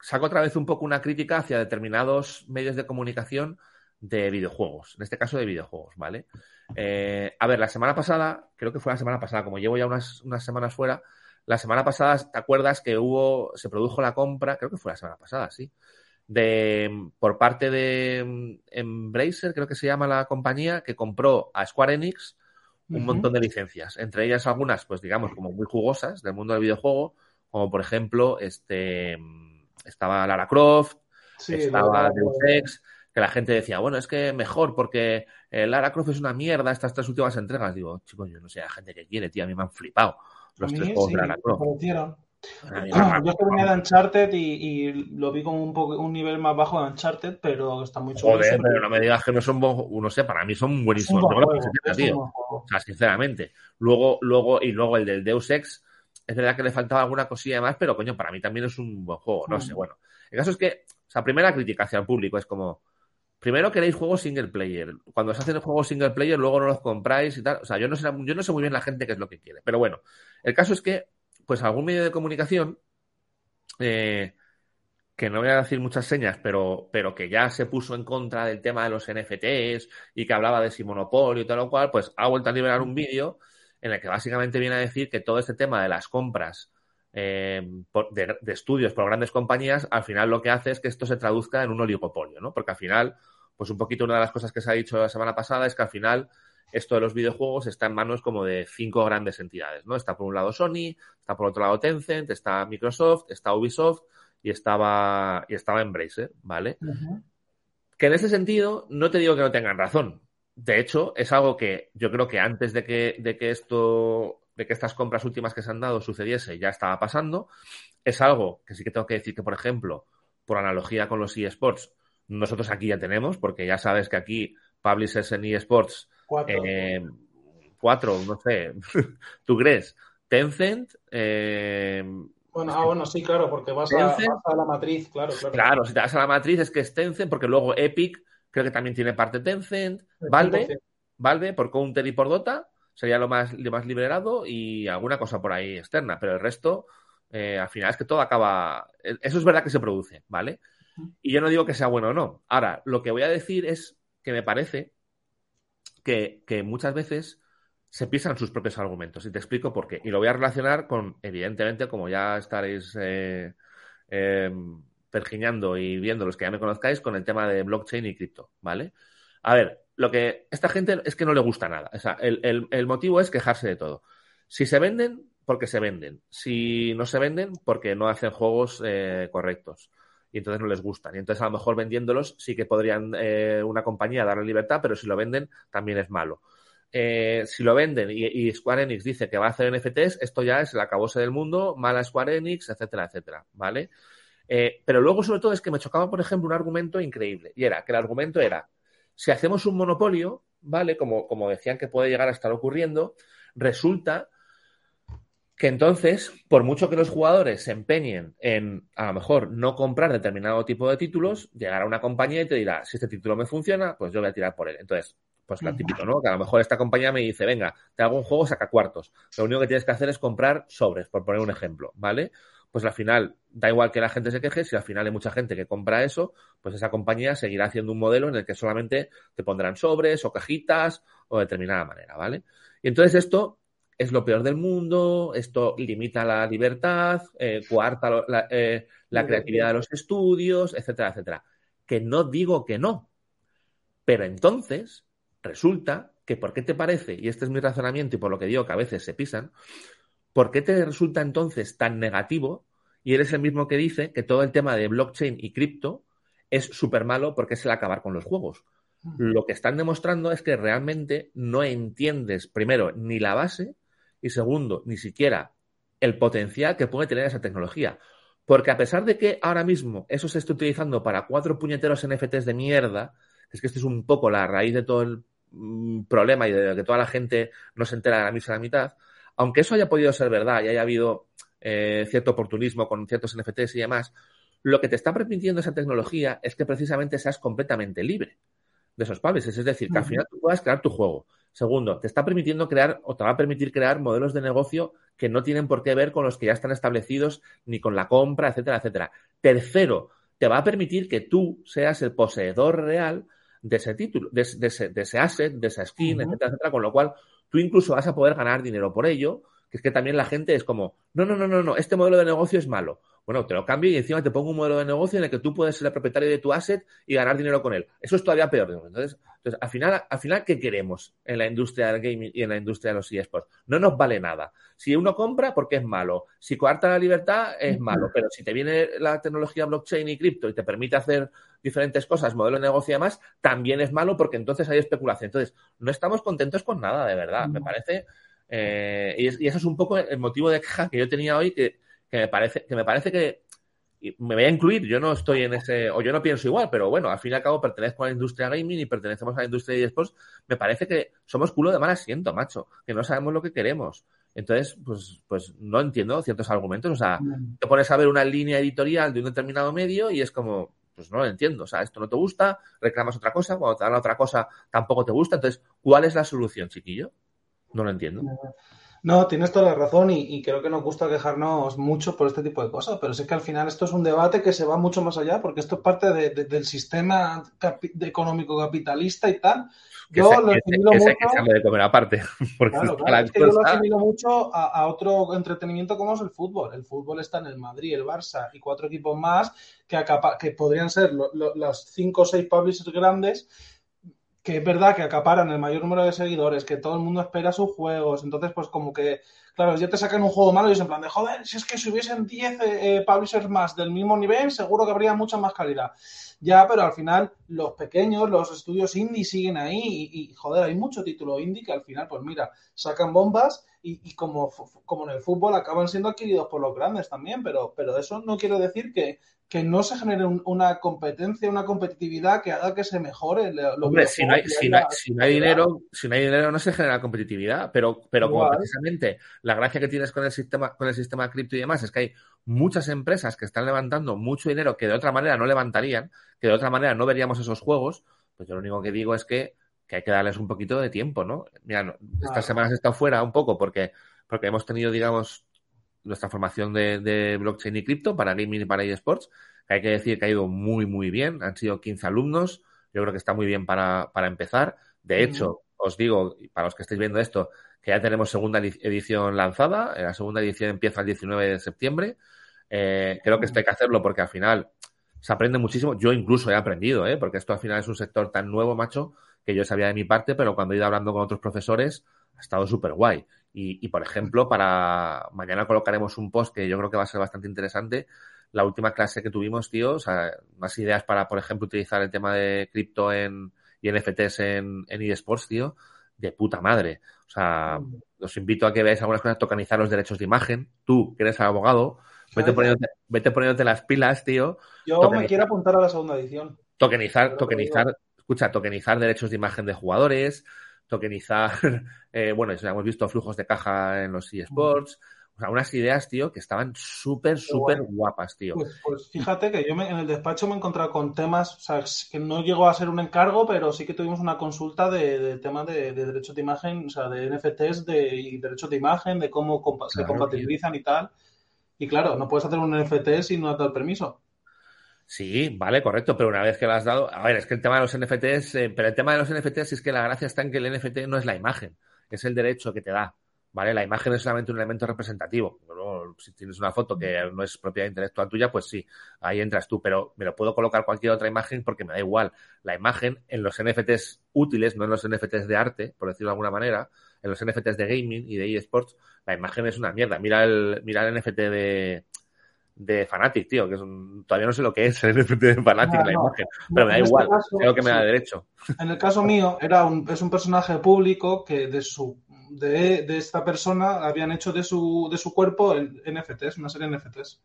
saco otra vez un poco una crítica hacia determinados medios de comunicación de videojuegos, en este caso de videojuegos, ¿vale? Eh, a ver, la semana pasada, creo que fue la semana pasada, como llevo ya unas, unas semanas fuera, la semana pasada, ¿te acuerdas que hubo, se produjo la compra? Creo que fue la semana pasada, sí. De por parte de Embracer, creo que se llama la compañía, que compró a Square Enix un montón de licencias, entre ellas algunas, pues digamos, como muy jugosas del mundo del videojuego, como por ejemplo, este estaba Lara Croft, estaba Deus Ex, que la gente decía, bueno, es que mejor porque eh, Lara Croft es una mierda estas tres últimas entregas. Digo, chicos, yo no sé, la gente que quiere, tío, a mí me han flipado los tres juegos de Lara Croft. (clears throat) Yo que venía de Uncharted y, lo vi como un, poco, un nivel más bajo de Uncharted, pero está muy chulo. Joder, pero no me digas que no son, no sé, para mí son buenísimos. o sea, sinceramente. Luego, luego, y luego el del Deus Ex, es verdad que le faltaba alguna cosilla más, pero coño, para mí también es un buen juego, no sé, mm. bueno. El caso es que, o sea, primera crítica hacia el público es como, primero queréis juegos single player. Cuando se hacen juegos single player, luego no los compráis y tal. O sea, yo no sé, yo no sé muy bien la gente qué es lo que quiere. Pero bueno, el caso es que pues algún medio de comunicación, eh, que no voy a decir muchas señas, pero, pero que ya se puso en contra del tema de los NFTs y que hablaba de si monopolio y tal o cual, pues ha vuelto a liberar un vídeo en el que básicamente viene a decir que todo este tema de las compras eh, de, de, estudios por grandes compañías, al final lo que hace es que esto se traduzca en un oligopolio, ¿no? Porque al final, pues un poquito una de las cosas que se ha dicho la semana pasada es que al final esto de los videojuegos está en manos como de cinco grandes entidades, ¿no? Está por un lado Sony, está por otro lado Tencent, está Microsoft, está Ubisoft y estaba, y estaba Embracer, ¿vale? Que en ese sentido no te digo que no tengan razón. De hecho, es algo que yo creo que antes de que, de que esto, de que estas compras últimas que se han dado sucediese, ya estaba pasando. Es algo que sí que tengo que decir que, por ejemplo, por analogía con los eSports, nosotros aquí ya tenemos, porque ya sabes que aquí publishers en eSports Cuatro. Eh, cuatro, no sé. (laughs) ¿Tú crees? Tencent. Eh, bueno, ah, bueno, sí, claro, porque vas a, la matriz, claro, claro. Claro, si te vas a la matriz es que es Tencent, porque luego Epic creo que también tiene parte Tencent. Valve, Valve por Counter y por Dota sería lo más, lo más liberado y alguna cosa por ahí externa, pero el resto, eh, al final es que todo acaba. Eso es verdad que se produce, ¿vale? Y yo no digo que sea bueno o no. Ahora, lo que voy a decir es que me parece que, muchas veces se pisan sus propios argumentos. Y te explico por qué. Y lo voy a relacionar con, evidentemente, como ya estaréis eh, em, pergiñando y viendo los que ya me conozcáis, con el tema de blockchain y cripto, ¿vale? A ver, lo que esta gente es que no le gusta nada. O sea, el, motivo es quejarse de todo. Si se venden, porque se venden. Si no se venden, porque no hacen juegos eh, correctos y entonces no les gustan. Y entonces a lo mejor vendiéndolos sí que podrían eh, una compañía darle libertad, pero si lo venden también es malo. Eh, si lo venden y, Square Enix dice que va a hacer NFTs, esto ya es el acabose del mundo, mala Square Enix, etcétera, etcétera, ¿vale? Eh, pero luego sobre todo es que me chocaba, por ejemplo, un argumento increíble y era que el argumento era, si hacemos un monopolio, ¿vale? Como, como decían que puede llegar a estar ocurriendo, resulta que entonces, por mucho que los jugadores se empeñen en, a lo mejor, no comprar determinado tipo de títulos, llegará una compañía y te dirá, si este título me funciona, pues yo voy a tirar por él. Entonces, pues la típico, ¿no? Que a lo mejor esta compañía me dice, venga, te hago un juego, saca cuartos. Lo único que tienes que hacer es comprar sobres, por poner un ejemplo, ¿vale? Pues al final, da igual que la gente se queje, si al final hay mucha gente que compra eso, pues esa compañía seguirá haciendo un modelo en el que solamente te pondrán sobres o cajitas o de determinada manera, ¿vale? Y entonces esto es lo peor del mundo, esto limita la libertad, eh, cuarta la, eh, la creatividad de los estudios, etcétera, etcétera. Que no digo que no, pero entonces resulta que, ¿por qué te parece? Y este es mi razonamiento y por lo que digo que a veces se pisan, ¿por qué te resulta entonces tan negativo? Y eres el mismo que dice que todo el tema de blockchain y cripto es súper malo porque es el acabar con los juegos. Lo que están demostrando es que realmente no entiendes, primero, ni la base y segundo, ni siquiera el potencial que puede tener esa tecnología. Porque a pesar de que ahora mismo eso se está utilizando para cuatro puñeteros NFTs de mierda, es que esto es un poco la raíz de todo el mm, problema y de que toda la gente no se entera de la misa de la mitad, aunque eso haya podido ser verdad y haya habido eh, cierto oportunismo con ciertos NFTs y demás, lo que te está permitiendo esa tecnología es que precisamente seas completamente libre de esos publishers. Es decir, que al final tú puedas crear tu juego. Segundo, te está permitiendo crear o te va a permitir crear modelos de negocio que no tienen por qué ver con los que ya están establecidos ni con la compra, etcétera, etcétera. Tercero, te va a permitir que tú seas el poseedor real de ese título, de, ese, de ese, asset, de esa skin, etcétera, etcétera, con lo cual tú incluso vas a poder ganar dinero por ello, que es que también la gente es como, no, no, no, no, no, este modelo de negocio es malo. Bueno, te lo cambio y encima te pongo un modelo de negocio en el que tú puedes ser el propietario de tu asset y ganar dinero con él. Eso es todavía peor. Entonces, entonces al, final, al final, ¿qué queremos en la industria del gaming y en la industria de los eSports? No nos vale nada. Si uno compra, porque es malo. Si coarta la libertad, es malo. Pero si te viene la tecnología blockchain y cripto y te permite hacer diferentes cosas, modelo de negocio y demás, también es malo porque entonces hay especulación. Entonces, no estamos contentos con nada, de verdad. Me parece... Eh, y, y, eso es un poco el motivo de queja que yo tenía hoy, que que me parece que, me parece que me voy a incluir, yo no estoy en ese, o yo no pienso igual, pero bueno, al fin y al cabo pertenezco a la industria gaming y pertenecemos a la industria de esports, me parece que somos culo de mal asiento, macho, que no sabemos lo que queremos. Entonces, pues, pues no entiendo ciertos argumentos. O sea, mm. te pones a ver una línea editorial de un determinado medio y es como, pues no lo entiendo. O sea, esto no te gusta, reclamas otra cosa, cuando te dan otra cosa tampoco te gusta. Entonces, ¿cuál es la solución, chiquillo? No lo entiendo. No, tienes toda la razón y, creo que nos gusta quejarnos mucho por este tipo de cosas, pero sé que al final esto es un debate que se va mucho más allá porque esto es parte del sistema económico capitalista y tal. Yo lo asimilo mucho. de comer aparte. (laughs) Porque claro, claro, es que yo lo asimilo mucho a, otro entretenimiento como es el fútbol. El fútbol está en el Madrid, el Barça y cuatro equipos más que, que podrían ser los cinco o seis publishers grandes que es verdad que acaparan el mayor número de seguidores, que todo el mundo espera sus juegos, entonces pues como que, claro, ya te sacan un juego malo y es en plan de, joder, si es que si hubiesen 10 eh, publishers más del mismo nivel, seguro que habría mucha más calidad. Ya, pero al final los pequeños, los estudios indie siguen ahí y, joder, hay mucho título indie que al final, pues mira, sacan bombas y, y, como, como en el fútbol acaban siendo adquiridos por los grandes también, pero, pero eso no quiere decir que, que no se genere una competencia, una competitividad que haga que se mejore. Lo Hombre, si no, hay, si, no hay, dinero, si no hay dinero no se genera competitividad, pero, pero como precisamente la gracia que tienes con el sistema, con el sistema cripto y demás es que hay muchas empresas que están levantando mucho dinero que de otra manera no levantarían, que de otra manera no veríamos esos juegos, pues yo lo único que digo es que, hay que darles un poquito de tiempo, ¿no? Mira, estas semanas he estado fuera un poco porque, porque hemos tenido, digamos, nuestra formación de, blockchain y cripto para gaming y para eSports, que hay que decir que ha ido muy, muy bien. Han sido 15 alumnos. Yo creo que está muy bien para, empezar. De hecho, os digo, para los que estéis viendo esto, que ya tenemos segunda edición lanzada. La segunda edición empieza el 19 de septiembre. Eh, creo que esto hay que hacerlo porque al final se aprende muchísimo. Yo incluso he aprendido, ¿eh? porque esto al final es un sector tan nuevo, macho, que yo sabía de mi parte, pero cuando he ido hablando con otros profesores, ha estado súper guay. Y, por ejemplo, para mañana colocaremos un post que yo creo que va a ser bastante interesante. La última clase que tuvimos, tío, o sea, más ideas para, por ejemplo, utilizar el tema de cripto en, y NFTs en, en eSports, tío, de puta madre. O sea, mm. os invito a que veáis algunas cosas, tokenizar los derechos de imagen. Tú, que eres abogado, vete poniéndote, vete poniéndote las pilas, tío. Yo me quiero apuntar a la segunda edición. Tokenizar, tokenizar, escucha, tokenizar derechos de imagen de jugadores, tokenizar, (laughs) eh, bueno, ya hemos visto flujos de caja en los eSports, O sea, unas ideas, tío, que estaban súper, súper guapas, tío. Pues, pues, fíjate que yo en el despacho me he encontrado con temas, o sea, que no llegó a ser un encargo, pero sí que tuvimos una consulta de, temas de, derechos de imagen, o sea, de NFTs de, y derechos de imagen, de cómo se compatibilizan y tal. Y claro, no puedes hacer un NFT si no has dado el permiso. Sí, vale, correcto, pero una vez que lo has dado, a ver, es que el tema de los NFTs, eh, pero el tema de los NFTs es que la gracia está en que el NFT no es la imagen, es el derecho que te da. ¿Vale? La imagen es solamente un elemento representativo. si tienes una foto que no es propiedad intelectual tuya, pues sí, ahí entras tú, pero me lo puedo colocar cualquier otra imagen porque me da igual. La imagen en los NFTs útiles, no en los NFTs de arte, por decirlo de alguna manera, en los NFTs de gaming y de eSports, la imagen es una mierda. Mira el, mira el NFT de, de Fanatic, tío, que es todavía no sé lo que es el NFT de Fanatic, la imagen, pero me da este igual, creo que me da derecho. En el caso mío, era un, es un personaje público que de su de, esta persona habían hecho de su, de su cuerpo el NFTs, una serie de NFTs.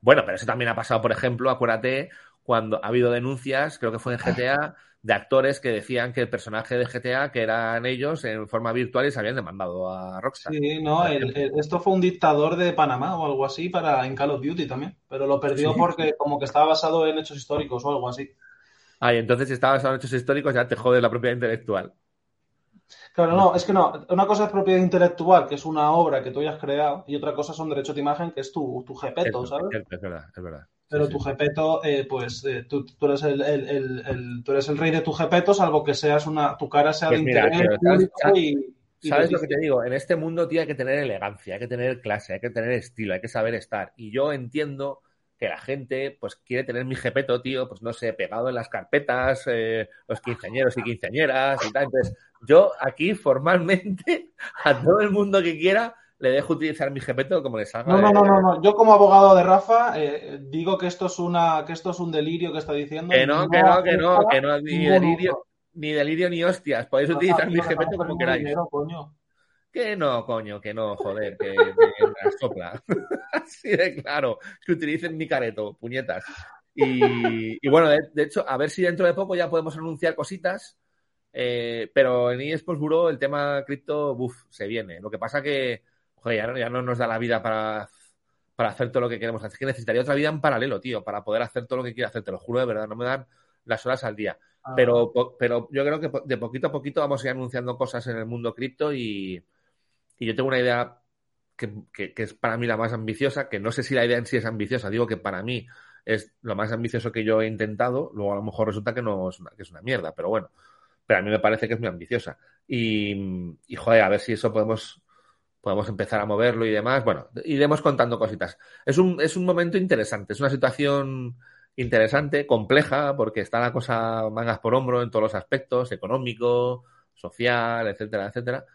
Bueno, pero eso también ha pasado, por ejemplo, acuérdate, cuando ha habido denuncias, creo que fue en GTA, de actores que decían que el personaje de GTA, que eran ellos en forma virtual y se habían demandado a Rockstar. Sí, no, esto fue un dictador de Panamá o algo así para en Call of Duty también, pero lo perdió porque como que estaba basado en hechos históricos o algo así. Ah, y entonces si estaba basado en hechos históricos ya te jode la propiedad intelectual. Claro, no, es que no. Una cosa es propiedad intelectual, que es una obra que tú hayas creado, y otra cosa son derechos de imagen, que es tu, tu GPeto, ¿sabes? Es, verdad, es verdad. Pero tu GPeto, eh, pues eh, tú, eres el, tú eres el rey de tu GPeto, salvo que seas una, tu cara sea pues de internet y, ¿Sabes lo que te digo? En este mundo, tío, hay que tener elegancia, hay que tener clase, hay que tener estilo, hay que saber estar. Y yo entiendo que la gente pues quiere tener mi jepeto, tío, pues no sé, pegado en las carpetas, eh, los quinceañeros y quinceañeras y tal. Entonces, yo aquí formalmente (laughs) a todo el mundo que quiera le dejo utilizar mi jepeto como le salga. No, no, no, no, no. Yo como abogado de Rafa eh, digo que esto es una, que esto es un delirio que está diciendo. Que no, que no, que no, que no, ni delirio, ni delirio ni hostias. Podéis utilizar mi jepeto como queráis. coño. Que no, coño, que no, joder, que, me sopla. (laughs) Así de claro, que utilicen mi careto, puñetas. Y, bueno, de, hecho, a ver si dentro de poco ya podemos anunciar cositas, eh, pero en eSports Bureau el tema cripto, buf, se viene. Lo que pasa que, joder, ya no, ya no nos da la vida para, para hacer todo lo que queremos hacer. Es que necesitaría otra vida en paralelo, tío, para poder hacer todo lo que quiero hacer, te lo juro de verdad, no me dan las horas al día. Ah. Pero, pero yo creo que de poquito a poquito vamos a ir anunciando cosas en el mundo cripto y, y yo tengo una idea que, es para mí la más ambiciosa, que no sé si la idea en sí es ambiciosa, digo que para mí es lo más ambicioso que yo he intentado, luego a lo mejor resulta que no es una, que es una mierda, pero bueno, pero a mí me parece que es muy ambiciosa. Y, y joder, a ver si eso podemos, podemos empezar a moverlo y demás. Bueno, iremos contando cositas. Es un, es un momento interesante, es una situación interesante, compleja, porque está la cosa mangas por hombro en todos los aspectos, económico, social, etcétera, etcétera.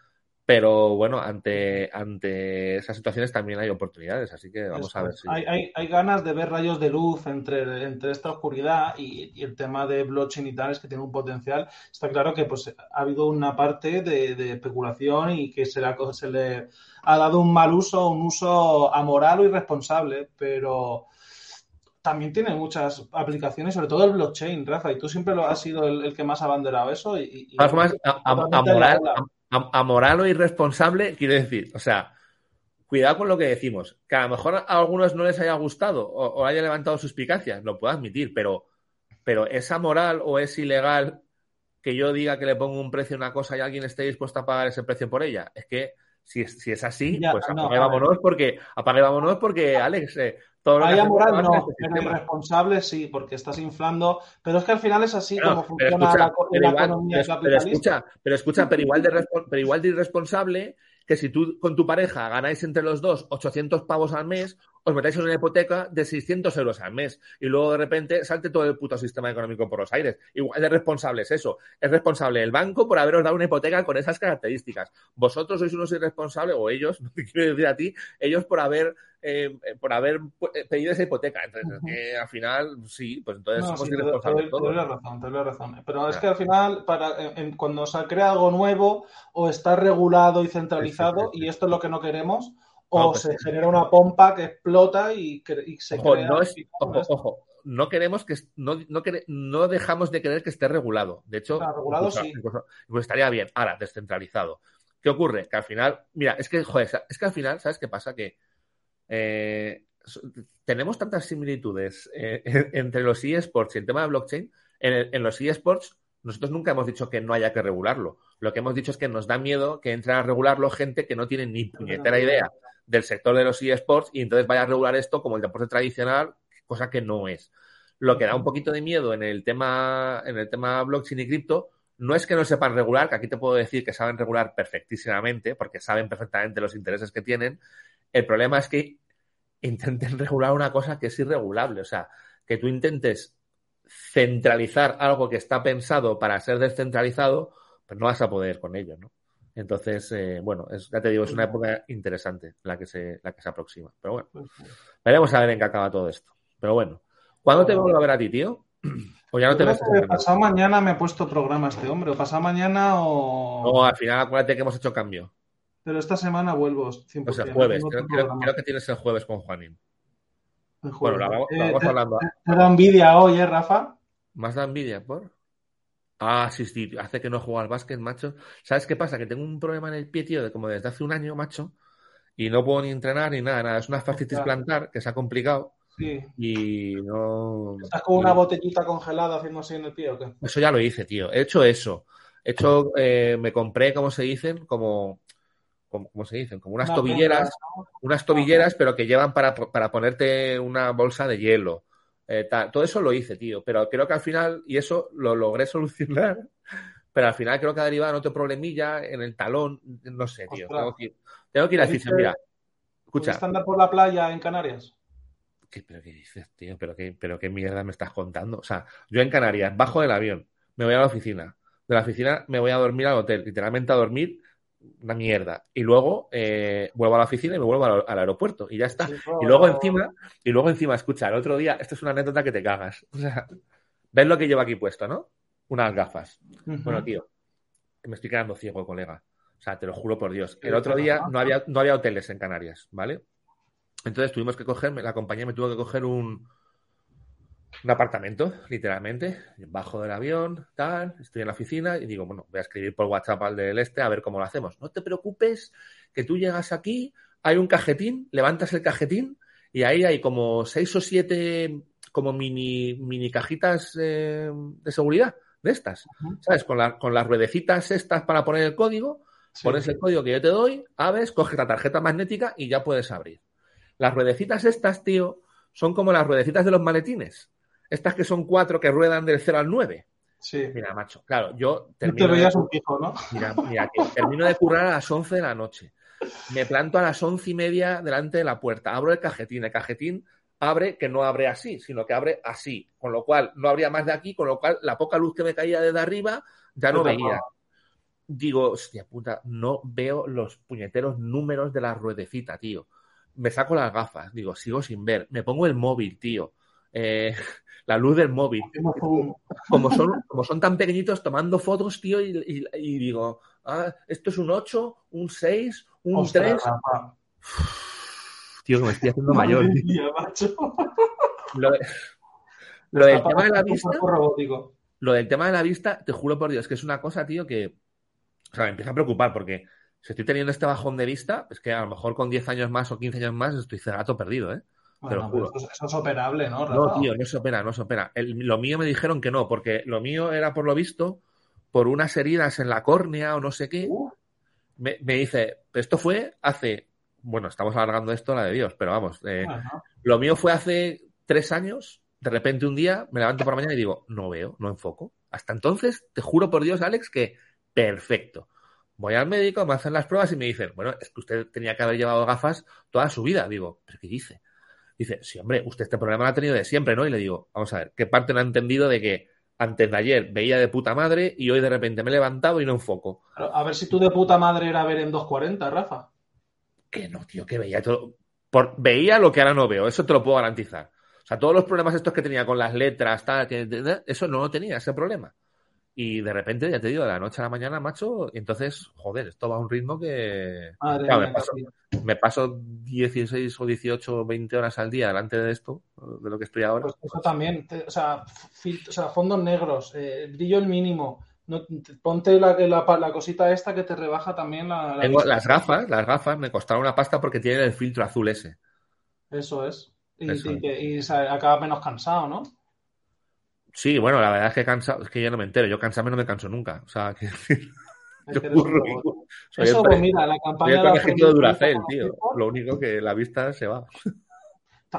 Pero bueno, ante, ante esas situaciones también hay oportunidades, así que vamos a ver si. Hay, hay, hay, ganas de ver rayos de luz entre, entre esta oscuridad y, el tema de blockchain y tal, es que tiene un potencial. Está claro que pues ha habido una parte de, especulación y que se le, se le ha dado un mal uso, un uso amoral o irresponsable, pero también tiene muchas aplicaciones, sobre todo el blockchain, Rafa, y tú siempre lo has sido el, que más ha abanderado eso. Y, y amoral, amoral o irresponsable, quiero decir, o sea, cuidado con lo que decimos. Que a lo mejor a algunos no les haya gustado o, haya levantado suspicacias, lo puedo admitir, pero, pero ¿es amoral o es ilegal que yo diga que le pongo un precio a una cosa y alguien esté dispuesto a pagar ese precio por ella? Es que si, si es así, pues apague, vámonos porque, apague vámonos porque, Alex, eh, Hay moral no, pero irresponsable sí, porque estás inflando, pero es que al final es así como funciona la, economía pero escucha, pero escucha, pero igual de, pero igual de irresponsable que si tú con tu pareja ganáis entre los dos 800 pavos al mes, os metáis en una hipoteca de 600 euros al mes y luego de repente salte todo el puto sistema económico por los aires. Igual de responsable es eso. Es responsable el banco por haberos dado una hipoteca con esas características. Vosotros sois unos irresponsables, o ellos, (laughs) no te quiero decir a ti, ellos por haber eh, por haber eh, pedido esa hipoteca. Entonces, que al final, sí, pues entonces somos irresponsables todos. Te razón, te razón. Pero es que al final, para, cuando se crea algo nuevo, o está regulado y centralizado, y esto es lo que no queremos, o pues se genera una pompa que explota y, se ojo, No ojo, ojo, no queremos que no, no, no, dejamos de querer que esté regulado. De hecho, regulado sí. pues estaría bien. Ahora, descentralizado. ¿Qué ocurre? Que al final, mira, es que, joder, es que al final, ¿sabes qué pasa? Que eh, tenemos tantas similitudes eh, entre los eSports y el tema de blockchain. En, en los eSports, nosotros nunca hemos dicho que no haya que regularlo. Lo que hemos dicho es que nos da miedo que entre a regularlo gente que no tiene ni puñetera idea del sector de los eSports y entonces vaya a regular esto como el deporte tradicional, cosa que no es. Lo que da un poquito de miedo en el tema, en el tema blockchain y cripto no es que no sepan regular, que aquí te puedo decir que saben regular perfectísimamente, porque saben perfectamente los intereses que tienen. El problema es que intenten (laughs) regular una cosa que es irregulable. O sea, que tú intentes centralizar algo que está pensado para ser descentralizado, pues no vas a poder con ello, ¿no? Entonces, eh, bueno, es, ya te digo, es una época interesante la que se, la que se aproxima. Pero bueno, veremos a ver en qué acaba todo esto. Pero bueno, ¿cuándo te vuelvo a ver a ti, tío? (clears throat) O ya no te ves. Pasado mañana me he puesto programa este hombre, o pasado mañana o. No, al final acuérdate que hemos hecho cambio. Pero esta semana vuelvo 100%. Pues el jueves, creo, que tienes el jueves con Juanín. El jueves. Bueno, vamos, eh, hablando. Te, da envidia hoy, ¿eh, Rafa? ¿Más da envidia, por? Ah, sí, sí, hace que no juego al básquet, macho. ¿Sabes qué pasa? Que tengo un problema en el pie, tío, de como desde hace un año, macho, y no puedo ni entrenar ni nada, nada. Es una fascitis plantar que se ha complicado. Sí. Y no. ¿Estás con una botellita congelada haciendo así en el pie o qué? Eso ya lo hice, tío. He hecho eso. He hecho, eh, me compré, como se dicen, como, como, se dicen, como unas tobilleras, unas tobilleras, pero que llevan para, para ponerte una bolsa de hielo. Eh, todo eso lo hice, tío, pero creo que al final, y eso lo logré (laughs) solucionar, pero al final creo que ha derivado en otro problemilla en el talón, no sé, tío. Tengo que, ir, tengo que ir a decir, mira, escucha. andar por la playa en Canarias? ¿Qué, ¿Pero qué dices, tío? ¿Pero qué, ¿Pero qué mierda me estás contando? O sea, yo en Canarias, bajo del avión, me voy a la oficina. De la oficina me voy a dormir al hotel, literalmente a dormir una mierda. Y luego eh, vuelvo a la oficina y me vuelvo al, aeropuerto y ya está. y luego encima, y luego encima, escucha, el otro día, esto es una anécdota que te cagas. O sea, ¿ves lo que llevo aquí puesto, no? Unas gafas. Bueno, tío, me estoy quedando ciego, colega. O sea, te lo juro por Dios. El otro día no había, no había hoteles en Canarias, ¿vale? Entonces tuvimos que coger, la compañía me tuvo que coger un, un apartamento, literalmente. Bajo del avión, tal, estoy en la oficina y digo, bueno, voy a escribir por WhatsApp al del este a ver cómo lo hacemos. No te preocupes, que tú llegas aquí, hay un cajetín, levantas el cajetín y ahí hay como seis o siete como mini, mini cajitas eh, de seguridad de estas, ¿sabes? Con, con las ruedecitas estas para poner el código, pones el código que yo te doy, abres, coges la tarjeta magnética y ya puedes abrir. Las ruedecitas estas, tío, son como las ruedecitas de los maletines. Estas que son cuatro que ruedan del 0 al 9. Sí. Mira, macho, claro, yo termino. Te veías un ¿no? Mira, mira, que termino de currar a las 11 de la noche. Me planto a las once y media delante de la puerta. Abro el cajetín. El cajetín abre que no abre así, sino que abre así. Con lo cual no habría más de aquí, con lo cual la poca luz que me caía desde arriba ya no veía. Digo, hostia puta, no veo los puñeteros números de la ruedecita, tío. Me saco las gafas, digo, sigo sin ver. Me pongo el móvil, tío. Eh, la luz del móvil. Como son, como son tan pequeñitos tomando fotos, tío, y, digo, ah, esto es un 8, un 6, un 3. Tío, que me estoy haciendo mayor. Lo, del tema de la vista. Lo del tema de la vista, te juro por Dios, que es una cosa, tío, que. O sea, me empieza a preocupar porque si estoy teniendo este bajón de vista, es que a lo mejor con 10 años más o 15 años más estoy cerrato perdido, ¿eh? Eso, es operable, ¿no? No, tío, no se opera, no se opera. lo mío me dijeron que no, porque lo mío era por lo visto por unas heridas en la córnea o no sé qué. Uh. Me, dice, esto fue hace, bueno, estamos alargando esto la de Dios, pero vamos, eh, lo mío fue hace tres años, de repente un día me levanto por la mañana y digo, no veo, no enfoco. Hasta entonces, te juro por Dios, Alex, que perfecto. Voy al médico, me hacen las pruebas y me dicen, bueno, es que usted tenía que haber llevado gafas toda su vida. Digo, ¿pero qué dice? Dice, sí, hombre, usted este problema lo ha tenido de siempre, ¿no? Y le digo, vamos a ver, ¿qué parte no ha entendido de que antes de ayer veía de puta madre y hoy de repente me he levantado y no enfoco? A ver si tú de puta madre era ver en 2.40, Rafa. Que no, tío, que veía todo. Por... Veía lo que ahora no veo, eso te lo puedo garantizar. O sea, todos los problemas estos que tenía con las letras, tal, eso no lo tenía, ese problema. Y de repente, ya te digo, de la noche a la mañana, macho, y entonces, joder, esto va a un ritmo que. me, paso, 16 o 18 o 20 horas al día delante de esto, de lo que estoy ahora. Pues eso también, o sea, o sea fondos negros, eh, brillo el mínimo, ponte la, la, cosita esta que te rebaja también la. Tengo las gafas, las gafas me costaron una pasta porque tienen el filtro azul ese. Eso es. Y, y, acaba menos cansado, ¿no? Sí, bueno, la verdad es que cansado, es que yo no me entero. Yo cansarme no me canso nunca. O sea, (laughs) que. Eso, pues mira, la campaña de, de Duracell, tío. Lo único que la vista se va.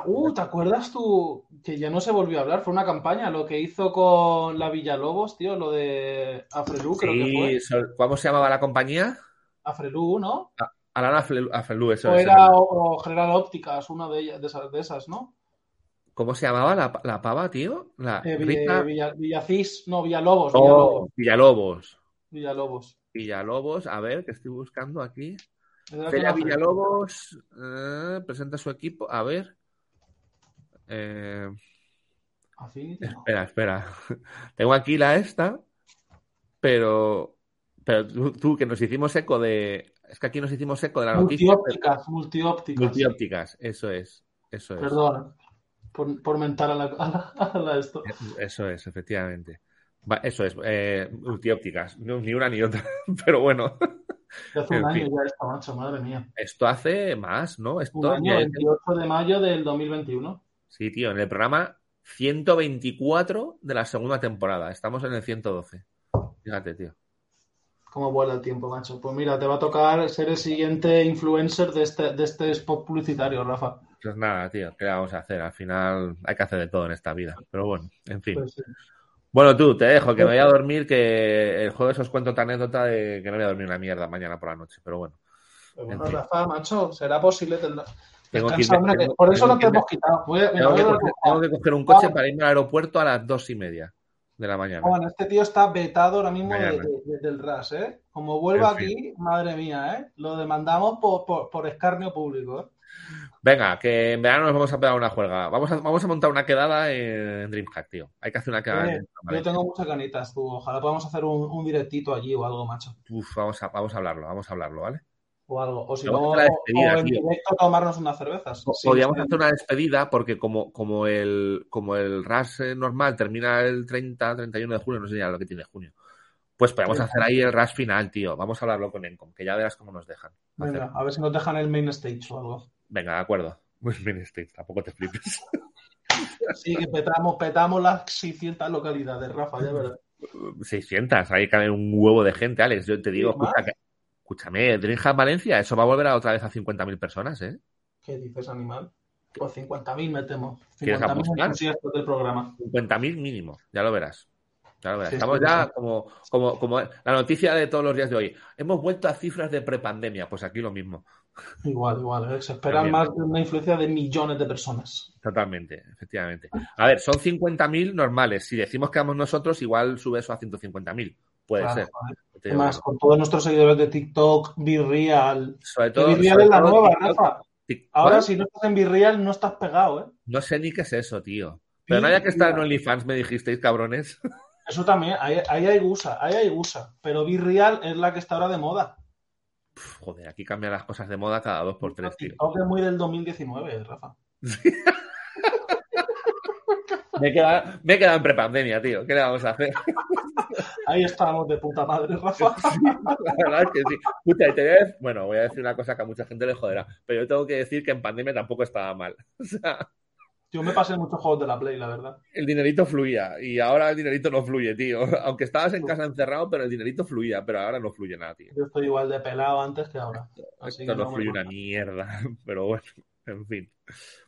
Uh, ¿te acuerdas tú que ya no se volvió a hablar? Fue una campaña lo que hizo con la Villalobos, tío, lo de Afrelú, creo que fue. ¿Cómo se llamaba la compañía? Afrelú, ¿no? Alana Afrelú, eso o Era o, General Ópticas, una de, ellas, de, esas, ¿no? ¿Cómo se llamaba la, la pava, tío? La eh, Villacís, no, Villalobos, oh, Villalobos. Villalobos. Villalobos. A ver, que estoy buscando aquí. Celia Villalobos eh, presenta su equipo. A ver. Eh, espera, espera. (laughs) Tengo aquí la esta, pero, pero tú, que nos hicimos eco de. Es que aquí nos hicimos eco de la noticia. Multiópticas, multiópticas. Multiópticas, eso es. Eso es. Perdón por, por mentar a la, (laughs) a la, esto. Eso es, efectivamente. Eso es, eh, multiópticas, ni una ni otra, (laughs) pero bueno. Hace un año ya está, macho, madre mía. Esto hace más, ¿no? Esto un año, 28 de mayo del 2021. Sí, tío, en el programa 124 de la segunda temporada. Estamos en el 112. Fíjate, tío. ¿Cómo vuela el tiempo, macho? Pues mira, te va a tocar ser el siguiente influencer de este, de este spot publicitario, Rafa. Pues nada, tío, ¿qué vamos a hacer? Al final hay que hacer de todo en esta vida. Pero bueno, en fin. Pues bueno, tú, te dejo, que me voy a dormir, que el jueves os cuento otra anécdota de que no voy a dormir una mierda mañana por la noche, pero bueno. Pues bueno, Rafa, macho, será posible. Tengo que por eso no te hemos quitado. tengo, que coger un coche para irme al aeropuerto a las dos y media de la mañana. Bueno, este tío está vetado ahora mismo del RAS, ¿eh? Como vuelva aquí, madre mía, ¿eh? Lo demandamos por, por, escarnio público, ¿eh? Venga, que en verano nos vamos a pegar una juega. Vamos a, vamos a montar una quedada en DreamHack, tío. Hay que hacer una quedada. yo tengo muchas ganitas, tú. Ojalá podamos hacer un, un, directito allí o algo, macho. Uf, vamos a, vamos a hablarlo, vamos a hablarlo, ¿vale? O algo. O si no, o en directo tomarnos unas cervezas. Podríamos hacer una despedida porque como, como el como el RAS normal termina el 30, 31 de junio, no sé ya lo que tiene junio. Pues podemos hacer ahí el RAS final, tío. Vamos a hablarlo con Encom, que ya verás cómo nos dejan. Venga, a ver si nos dejan el main stage o algo. Venga, de acuerdo. Pues main stage, tampoco te flipes. (laughs) Sí, que petamos, petamos las 600 localidades, Rafa, ya verdad. 600, ahí cae un huevo de gente, Alex. Yo te digo, escucha, que Escúchame, Dreamhack Valencia, eso va a volver a otra vez a 50.000 personas, ¿eh? ¿Qué dices, animal? Pues 50.000 metemos. 50.000 del programa. 50.000 mínimo, ya lo verás. Ya lo verás. Estamos ya como, como, como la noticia de todos los días de hoy. Hemos vuelto a cifras de prepandemia, pues aquí lo mismo. Igual, igual. ¿eh? Se espera más de una influencia de millones de personas. Totalmente, efectivamente. A ver, son 50.000 normales. Si decimos que vamos nosotros, igual sube eso a 150.000. Puede ser. Además, con todos nuestros seguidores de TikTok, Virreal. Sobre todo. Virreal es la nueva, Rafa. Ahora, si no estás en Virreal, no estás pegado, ¿eh? No sé ni qué es eso, tío. Pero no haya que estar en OnlyFans, me dijisteis, cabrones. Eso también, ahí, hay gusa, ahí hay gusa. Pero Virreal es la que está ahora de moda. Joder, aquí cambian las cosas de moda cada dos por tres, tío. TikTok es muy del 2019, Rafa. (laughs) me, he quedado, me he quedado en prepandemia, tío. ¿Qué le vamos a hacer? (laughs) Ahí estábamos de puta madre, Rafa. (laughs) la verdad es que sí. Puta, y te voy a decir, bueno, voy a decir una cosa que a mucha gente le joderá, pero yo tengo que decir que en pandemia tampoco estaba mal. O sea, yo me pasé muchos juegos de la Play, la verdad. El dinerito fluía y ahora el dinerito no fluye, tío. (laughs) Aunque estabas en casa encerrado, pero el dinerito fluía, pero ahora no fluye nada, tío. Yo estoy igual de pelado antes que ahora. Esto no, fluye una mierda, (laughs) pero bueno, en fin.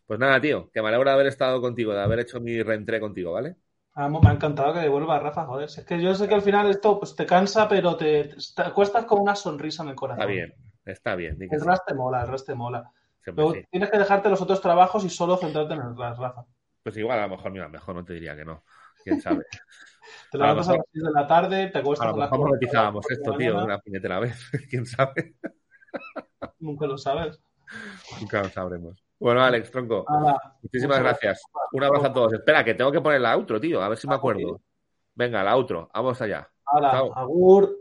Pues nada, tío, que me alegra de haber estado contigo, de haber hecho mi reentré contigo, ¿vale? me ha encantado que devuelva Rafa, joder. Es que yo sé que al final esto pues, te cansa, pero te, acuestas con una sonrisa en el corazón. Está bien, está bien. El RAS te mola, el RAS te mola. Pero tienes que dejarte los otros trabajos y solo centrarte en el RAS, Rafa. Pues igual a lo mejor, mira, mejor no te diría que no. Quién sabe. (laughs) te levantas a, las 6 de la tarde, te acuestas a, lo mejor monetizábamos esto, tío, una puñetera vez. (laughs) Quién sabe. (laughs) Nunca lo sabes. Nunca lo sabremos. Bueno, Alex, tronco. muchísimas gracias. Un abrazo a todos. Espera, que tengo que poner la outro, tío. A ver si me acuerdo. Venga, la outro. Vamos allá. Hola, Agur.